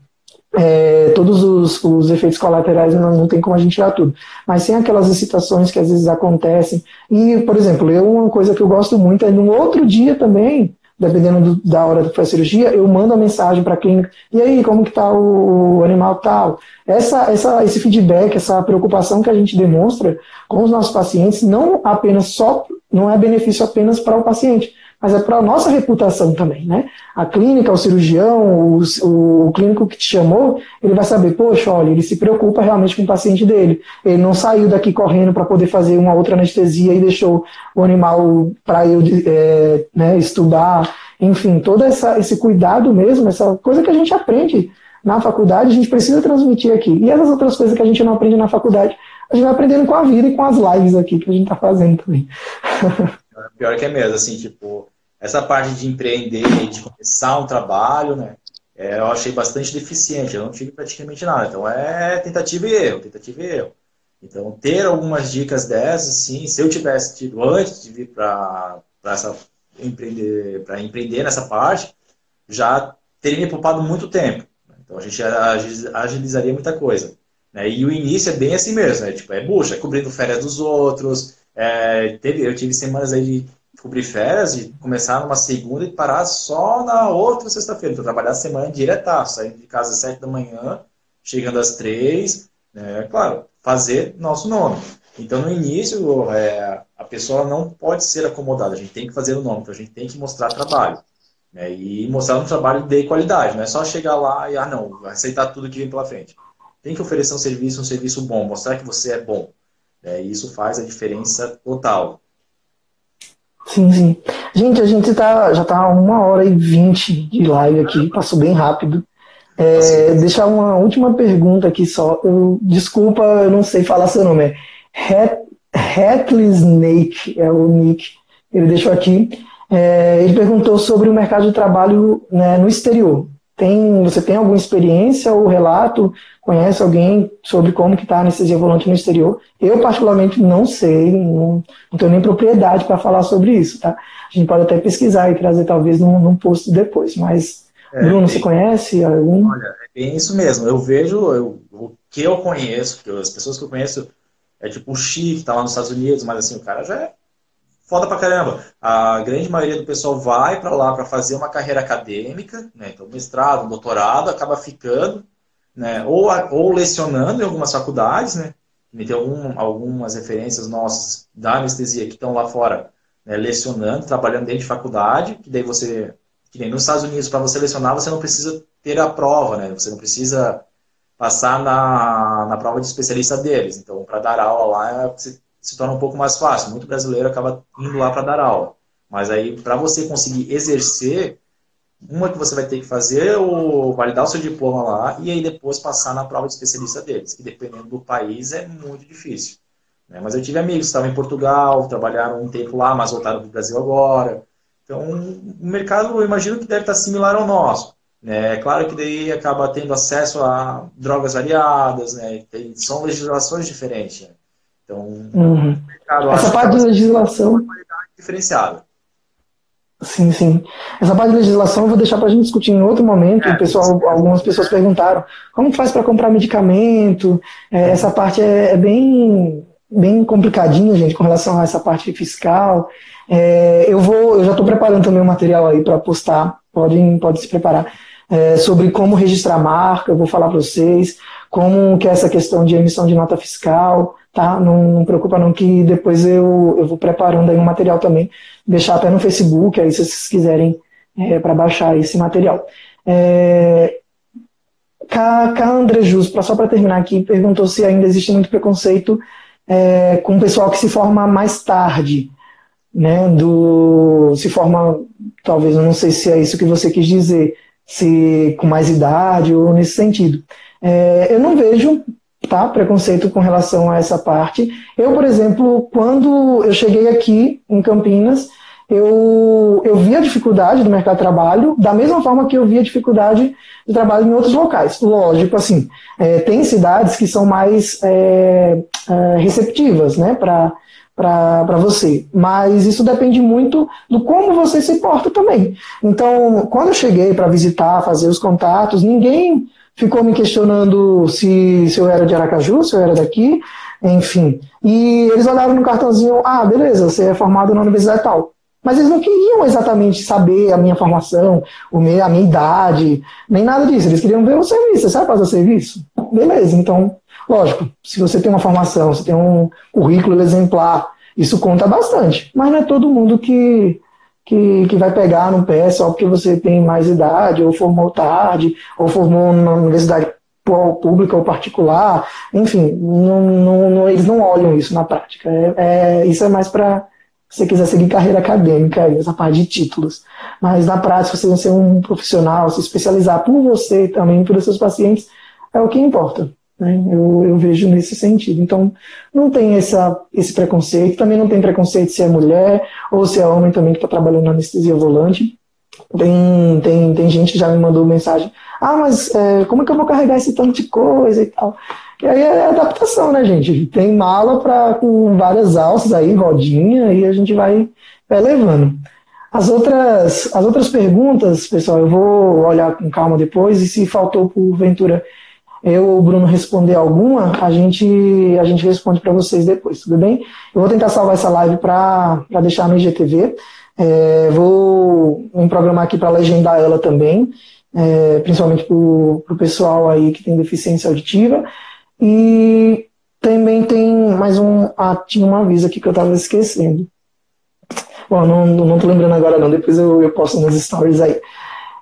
é, todos os, os, efeitos colaterais não, não tem como a gente tirar tudo. Mas tem aquelas excitações que às vezes acontecem. E, por exemplo, eu, uma coisa que eu gosto muito é no outro dia também, dependendo do, da hora que foi a cirurgia, eu mando a mensagem para a clínica, e aí, como que está o, animal tal? Essa, essa, esse feedback, essa preocupação que a gente demonstra com os nossos pacientes, não apenas só, não é benefício apenas para o paciente, mas é para a nossa reputação também, né? A clínica, o cirurgião, o, o, clínico que te chamou, ele vai saber, poxa, olha, ele se preocupa realmente com o paciente dele. Ele não saiu daqui correndo para poder fazer uma outra anestesia e deixou o animal para eu é, né, estudar. Enfim, todo essa, esse cuidado mesmo, essa coisa que a gente aprende na faculdade, a gente precisa transmitir aqui. E essas outras coisas que a gente não aprende na faculdade, a gente vai aprendendo com a vida e com as lives aqui que a gente está fazendo também. [LAUGHS]
Pior que é mesmo, assim, tipo, essa parte de empreender de começar um trabalho, né? É, eu achei bastante deficiente, eu não tive praticamente nada. Então é tentativa e erro, tentativa e erro. Então, ter algumas dicas dessas, sim, se eu tivesse tido antes de vir para empreender, para empreender nessa parte, já teria me poupado muito tempo. Então, a gente agilizaria muita coisa. Né? E o início é bem assim mesmo, né? Tipo, é bucha, é cobrindo férias dos outros, é, teve, eu tive semanas aí de cobrir férias e começar numa segunda e parar só na outra sexta-feira. Então, trabalhar a semana direta, saindo de casa às sete da manhã, chegando às três, né? claro, fazer nosso nome. Então, no início, é, a pessoa não pode ser acomodada, a gente tem que fazer o nome, então a gente tem que mostrar trabalho. Né? E mostrar um trabalho de qualidade, não é só chegar lá e, ah, não, aceitar tudo que vem pela frente. Tem que oferecer um serviço, um serviço bom, mostrar que você é bom. É, isso faz a diferença total.
Sim, sim. Gente, a gente tá, já tá uma hora e vinte de live aqui, passou bem rápido. É, deixar uma última pergunta aqui só. Eu, desculpa, eu não sei falar seu nome. É Hatley Snake, é o nick. Ele deixou aqui. É, ele perguntou sobre o mercado de trabalho né, no exterior. Tem, você tem alguma experiência ou relato? Conhece alguém sobre como que está a anestesia volante no exterior? Eu, particularmente, não sei, não, não tenho nem propriedade para falar sobre isso, tá? A gente pode até pesquisar e trazer, talvez, num, num post depois, mas... É, Bruno, você conhece algum?
Olha, é bem isso mesmo. Eu vejo, eu, o que eu conheço, as pessoas que eu conheço, é tipo o Xi, que está lá nos Estados Unidos, mas assim, o cara já é foda pra caramba. A grande maioria do pessoal vai para lá para fazer uma carreira acadêmica, né? Então, mestrado, doutorado, acaba ficando, né? Ou, ou lecionando em algumas faculdades, né? Tem algum, algumas referências nossas da anestesia que estão lá fora, né? lecionando, trabalhando dentro de faculdade, que daí você, que nem nos Estados Unidos, para você lecionar, você não precisa ter a prova, né? Você não precisa passar na, na prova de especialista deles. Então, para dar aula lá, você se torna um pouco mais fácil. Muito brasileiro acaba indo lá para dar aula. Mas aí, para você conseguir exercer, uma que você vai ter que fazer o validar o seu diploma lá e aí depois passar na prova de especialista deles, que dependendo do país é muito difícil. Né? Mas eu tive amigos que estavam em Portugal, trabalharam um tempo lá, mas voltaram para o Brasil agora. Então, o mercado, eu imagino que deve estar similar ao nosso. Né? É claro que daí acaba tendo acesso a drogas variadas, né? Tem, são legislações diferentes. Né?
Então, uhum. essa parte de legislação.
Diferenciada.
Sim, sim. Essa parte de legislação eu vou deixar para a gente discutir em outro momento. É, pessoal, algumas pessoas perguntaram como faz para comprar medicamento. É, essa parte é, é, bem, bem complicadinha, gente, com relação a essa parte fiscal. É, eu vou, eu já estou preparando também um material aí para postar. Podem, pode se preparar é, sobre como registrar marca. Eu vou falar para vocês como que é essa questão de emissão de nota fiscal tá? Não, não preocupa não que depois eu, eu vou preparando aí um material também, deixar até no Facebook, aí se vocês quiserem é, para baixar esse material. É, K André Jus, só para terminar aqui, perguntou se ainda existe muito preconceito é, com o pessoal que se forma mais tarde, né? Do, se forma, talvez, não sei se é isso que você quis dizer, se com mais idade ou nesse sentido. É, eu não vejo tá? Preconceito com relação a essa parte. Eu, por exemplo, quando eu cheguei aqui em Campinas, eu, eu vi a dificuldade do mercado de trabalho da mesma forma que eu vi a dificuldade de trabalho em outros locais. Lógico, assim, é, tem cidades que são mais é, é, receptivas, né, para você. Mas isso depende muito do como você se porta também. Então, quando eu cheguei para visitar, fazer os contatos, ninguém ficou me questionando se, se eu era de Aracaju, se eu era daqui, enfim. E eles olharam no cartãozinho, ah, beleza, você é formado na universidade tal. Mas eles não queriam exatamente saber a minha formação, o meu, a minha idade, nem nada disso. Eles queriam ver o serviço. Você sabe fazer serviço? Beleza, então, lógico, se você tem uma formação, você tem um currículo exemplar, isso conta bastante. Mas não é todo mundo que, que, que vai pegar no pé só porque você tem mais idade, ou formou tarde, ou formou na universidade pública ou particular, enfim, não, não, não, eles não olham isso na prática. É, é isso é mais para se você quiser seguir carreira acadêmica, essa parte de títulos. Mas na prática, você ser um profissional, se especializar por você também, pelos seus pacientes, é o que importa. Né? Eu, eu, vejo nesse sentido. Então, não tem essa, esse preconceito, também não tem preconceito se é mulher ou se é homem também que está trabalhando na anestesia volante. Tem, tem, tem gente que já me mandou mensagem: ah, mas é, como é que eu vou carregar esse tanto de coisa e tal? E aí é adaptação, né, gente? Tem mala pra, com várias alças aí, rodinha, e a gente vai, vai levando. As outras, as outras perguntas, pessoal, eu vou olhar com calma depois, e se faltou porventura eu ou o Bruno responder alguma, a gente, a gente responde para vocês depois, tudo bem? Eu vou tentar salvar essa live para deixar no IGTV. É, vou programar aqui para legendar ela também, é, principalmente para o pessoal aí que tem deficiência auditiva. E também tem mais um. Ah, tinha um aviso aqui que eu estava esquecendo. Bom, não, não tô lembrando agora não, depois eu, eu posto nos stories aí.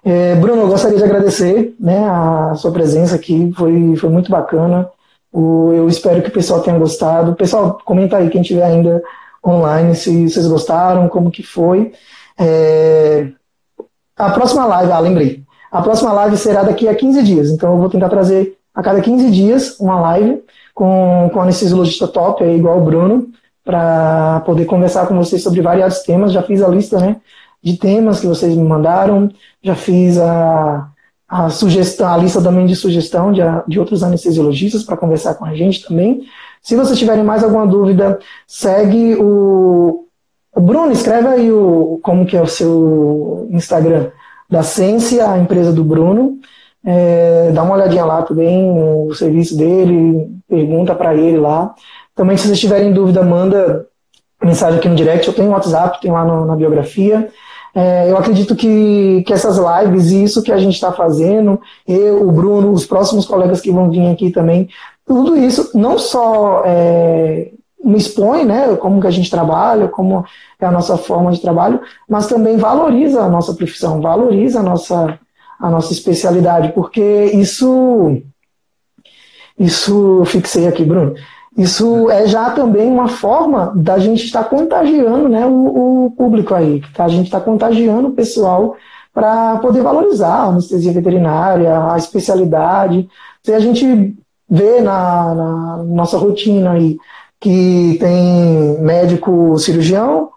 É, Bruno, eu gostaria de agradecer né, a sua presença aqui, foi, foi muito bacana. O, eu espero que o pessoal tenha gostado. Pessoal, comenta aí quem estiver ainda online se vocês gostaram, como que foi. É, a próxima live, ah, lembrei. A próxima live será daqui a 15 dias, então eu vou tentar trazer a cada 15 dias uma live com, com anestesiologista top, aí, igual o Bruno, para poder conversar com vocês sobre variados temas. Já fiz a lista né, de temas que vocês me mandaram, já fiz a, a sugestão, a lista também de sugestão de, de outros anestesiologistas para conversar com a gente também. Se vocês tiverem mais alguma dúvida, segue o, o Bruno, escreve aí o, como que é o seu Instagram da Ciência, a empresa do Bruno. É, dá uma olhadinha lá também, o serviço dele, pergunta para ele lá. Também, se vocês tiverem dúvida, manda mensagem aqui no direct. Eu tenho o WhatsApp, tem lá no, na biografia. É, eu acredito que, que essas lives e isso que a gente está fazendo, eu, o Bruno, os próximos colegas que vão vir aqui também, tudo isso não só é, me expõe, né, como que a gente trabalha, como é a nossa forma de trabalho, mas também valoriza a nossa profissão, valoriza a nossa a nossa especialidade, porque isso, isso fixei aqui, Bruno, isso é já também uma forma da gente estar contagiando né, o, o público aí, que a gente está contagiando o pessoal para poder valorizar a anestesia veterinária, a especialidade. Se a gente vê na, na nossa rotina aí que tem médico cirurgião,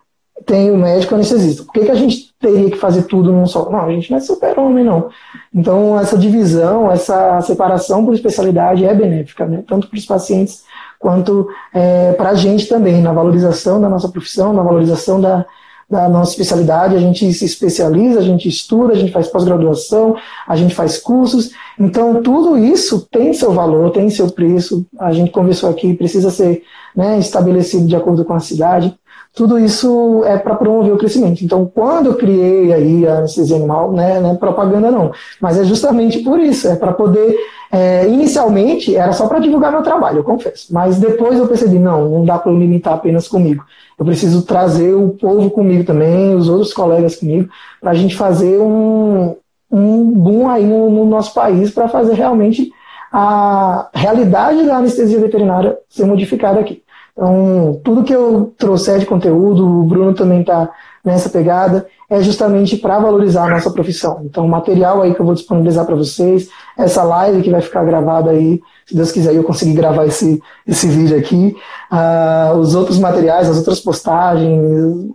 tem o médico anestesista. Por que, que a gente teria que fazer tudo num só? Não, a gente não é super-homem, não. Então, essa divisão, essa separação por especialidade é benéfica, né? tanto para os pacientes quanto é, para a gente também, na valorização da nossa profissão, na valorização da, da nossa especialidade, a gente se especializa, a gente estuda, a gente faz pós-graduação, a gente faz cursos. Então, tudo isso tem seu valor, tem seu preço. A gente conversou aqui, precisa ser né, estabelecido de acordo com a cidade tudo isso é para promover o crescimento. Então, quando eu criei aí a anestesia animal, né, não é propaganda não, mas é justamente por isso, é para poder, é, inicialmente era só para divulgar meu trabalho, eu confesso, mas depois eu percebi, não, não dá para eu limitar apenas comigo, eu preciso trazer o povo comigo também, os outros colegas comigo, para a gente fazer um, um boom aí no, no nosso país, para fazer realmente a realidade da anestesia veterinária ser modificada aqui. Então, tudo que eu trouxer de conteúdo, o Bruno também está nessa pegada, é justamente para valorizar a nossa profissão. Então, o material aí que eu vou disponibilizar para vocês, essa live que vai ficar gravada aí, se Deus quiser eu conseguir gravar esse, esse vídeo aqui, uh, os outros materiais, as outras postagens,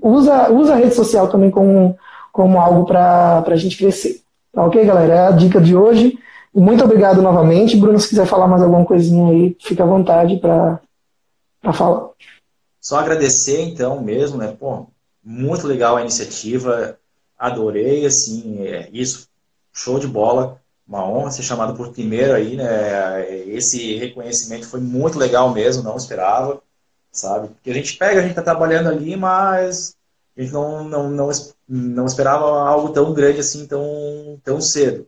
usa, usa a rede social também como, como algo para a gente crescer. Tá ok, galera? É a dica de hoje. Muito obrigado novamente. Bruno, se quiser falar mais alguma coisinha aí, fica à vontade para para falar.
Só agradecer então mesmo, né? Pô, muito legal a iniciativa, adorei, assim, é, isso, show de bola. uma honra ser chamado por primeiro aí, né? Esse reconhecimento foi muito legal mesmo, não esperava, sabe? Porque a gente pega, a gente tá trabalhando ali, mas a gente não, não, não, não esperava algo tão grande assim, tão, tão cedo.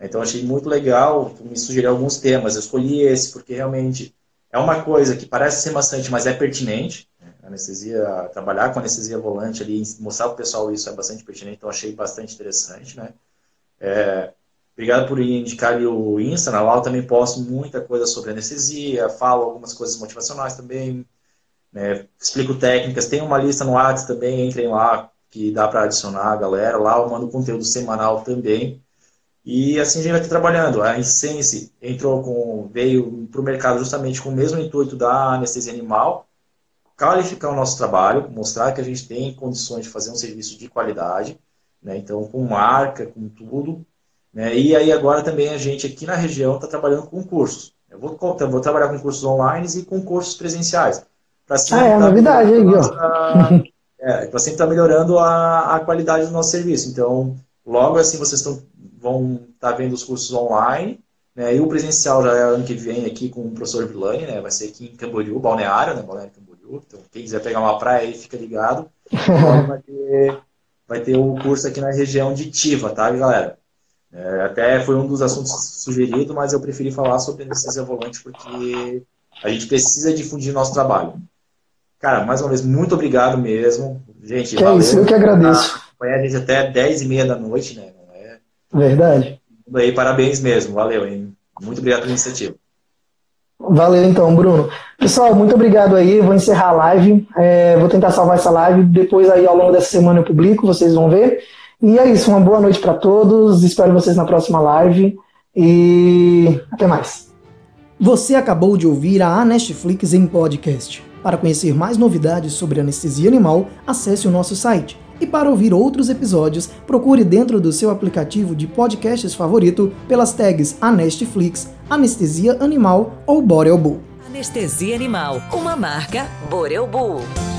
Então achei muito legal, me sugeriu alguns temas, eu escolhi esse porque realmente é uma coisa que parece ser bastante, mas é pertinente. Anestesia, trabalhar com anestesia volante ali, mostrar para o pessoal isso é bastante pertinente, então achei bastante interessante, né? É, obrigado por indicar ali o Insta, lá eu também posto muita coisa sobre anestesia, falo algumas coisas motivacionais também, né? explico técnicas, tem uma lista no WhatsApp também, entrem lá, que dá para adicionar a galera, lá eu mando conteúdo semanal também, e assim a gente vai ter trabalhando. A Insense entrou com, veio para o mercado justamente com o mesmo intuito da anestesia animal, qualificar o nosso trabalho, mostrar que a gente tem condições de fazer um serviço de qualidade, né? então com marca, com tudo. Né? E aí agora também a gente aqui na região está trabalhando com cursos. Eu vou, vou trabalhar com cursos online e com cursos presenciais.
ah, é novidade aí, ó.
É, para sempre estar tá melhorando a, a qualidade do nosso serviço. Então, logo assim vocês estão vão estar tá vendo os cursos online, né? E o presencial já é ano que vem aqui com o professor Vilani, né? Vai ser aqui em Camboriú, Balneário, né? Balneário Camboriú. Então, quem quiser pegar uma praia aí, fica ligado. vai, ter, vai ter o curso aqui na região de Tiva, tá, galera? É, até foi um dos assuntos sugeridos, mas eu preferi falar sobre anestesia volante porque a gente precisa difundir nosso trabalho. Cara, mais uma vez, muito obrigado mesmo. Gente,
que valeu. É isso, eu que agradeço.
Acompanhar a gente até 10 e meia da noite, né?
Verdade.
aí, parabéns mesmo, valeu, hein? Muito obrigado pela iniciativa.
Valeu então, Bruno. Pessoal, muito obrigado aí. Vou encerrar a live. É, vou tentar salvar essa live. Depois aí ao longo dessa semana eu publico, vocês vão ver. E é isso, uma boa noite para todos. Espero vocês na próxima live. E até mais.
Você acabou de ouvir a Anestflix em podcast. Para conhecer mais novidades sobre anestesia animal, acesse o nosso site e para ouvir outros episódios, procure dentro do seu aplicativo de podcasts favorito pelas tags Anestflix, Anestesia Animal ou Borel Bull.
Anestesia Animal, uma marca Borel Bull.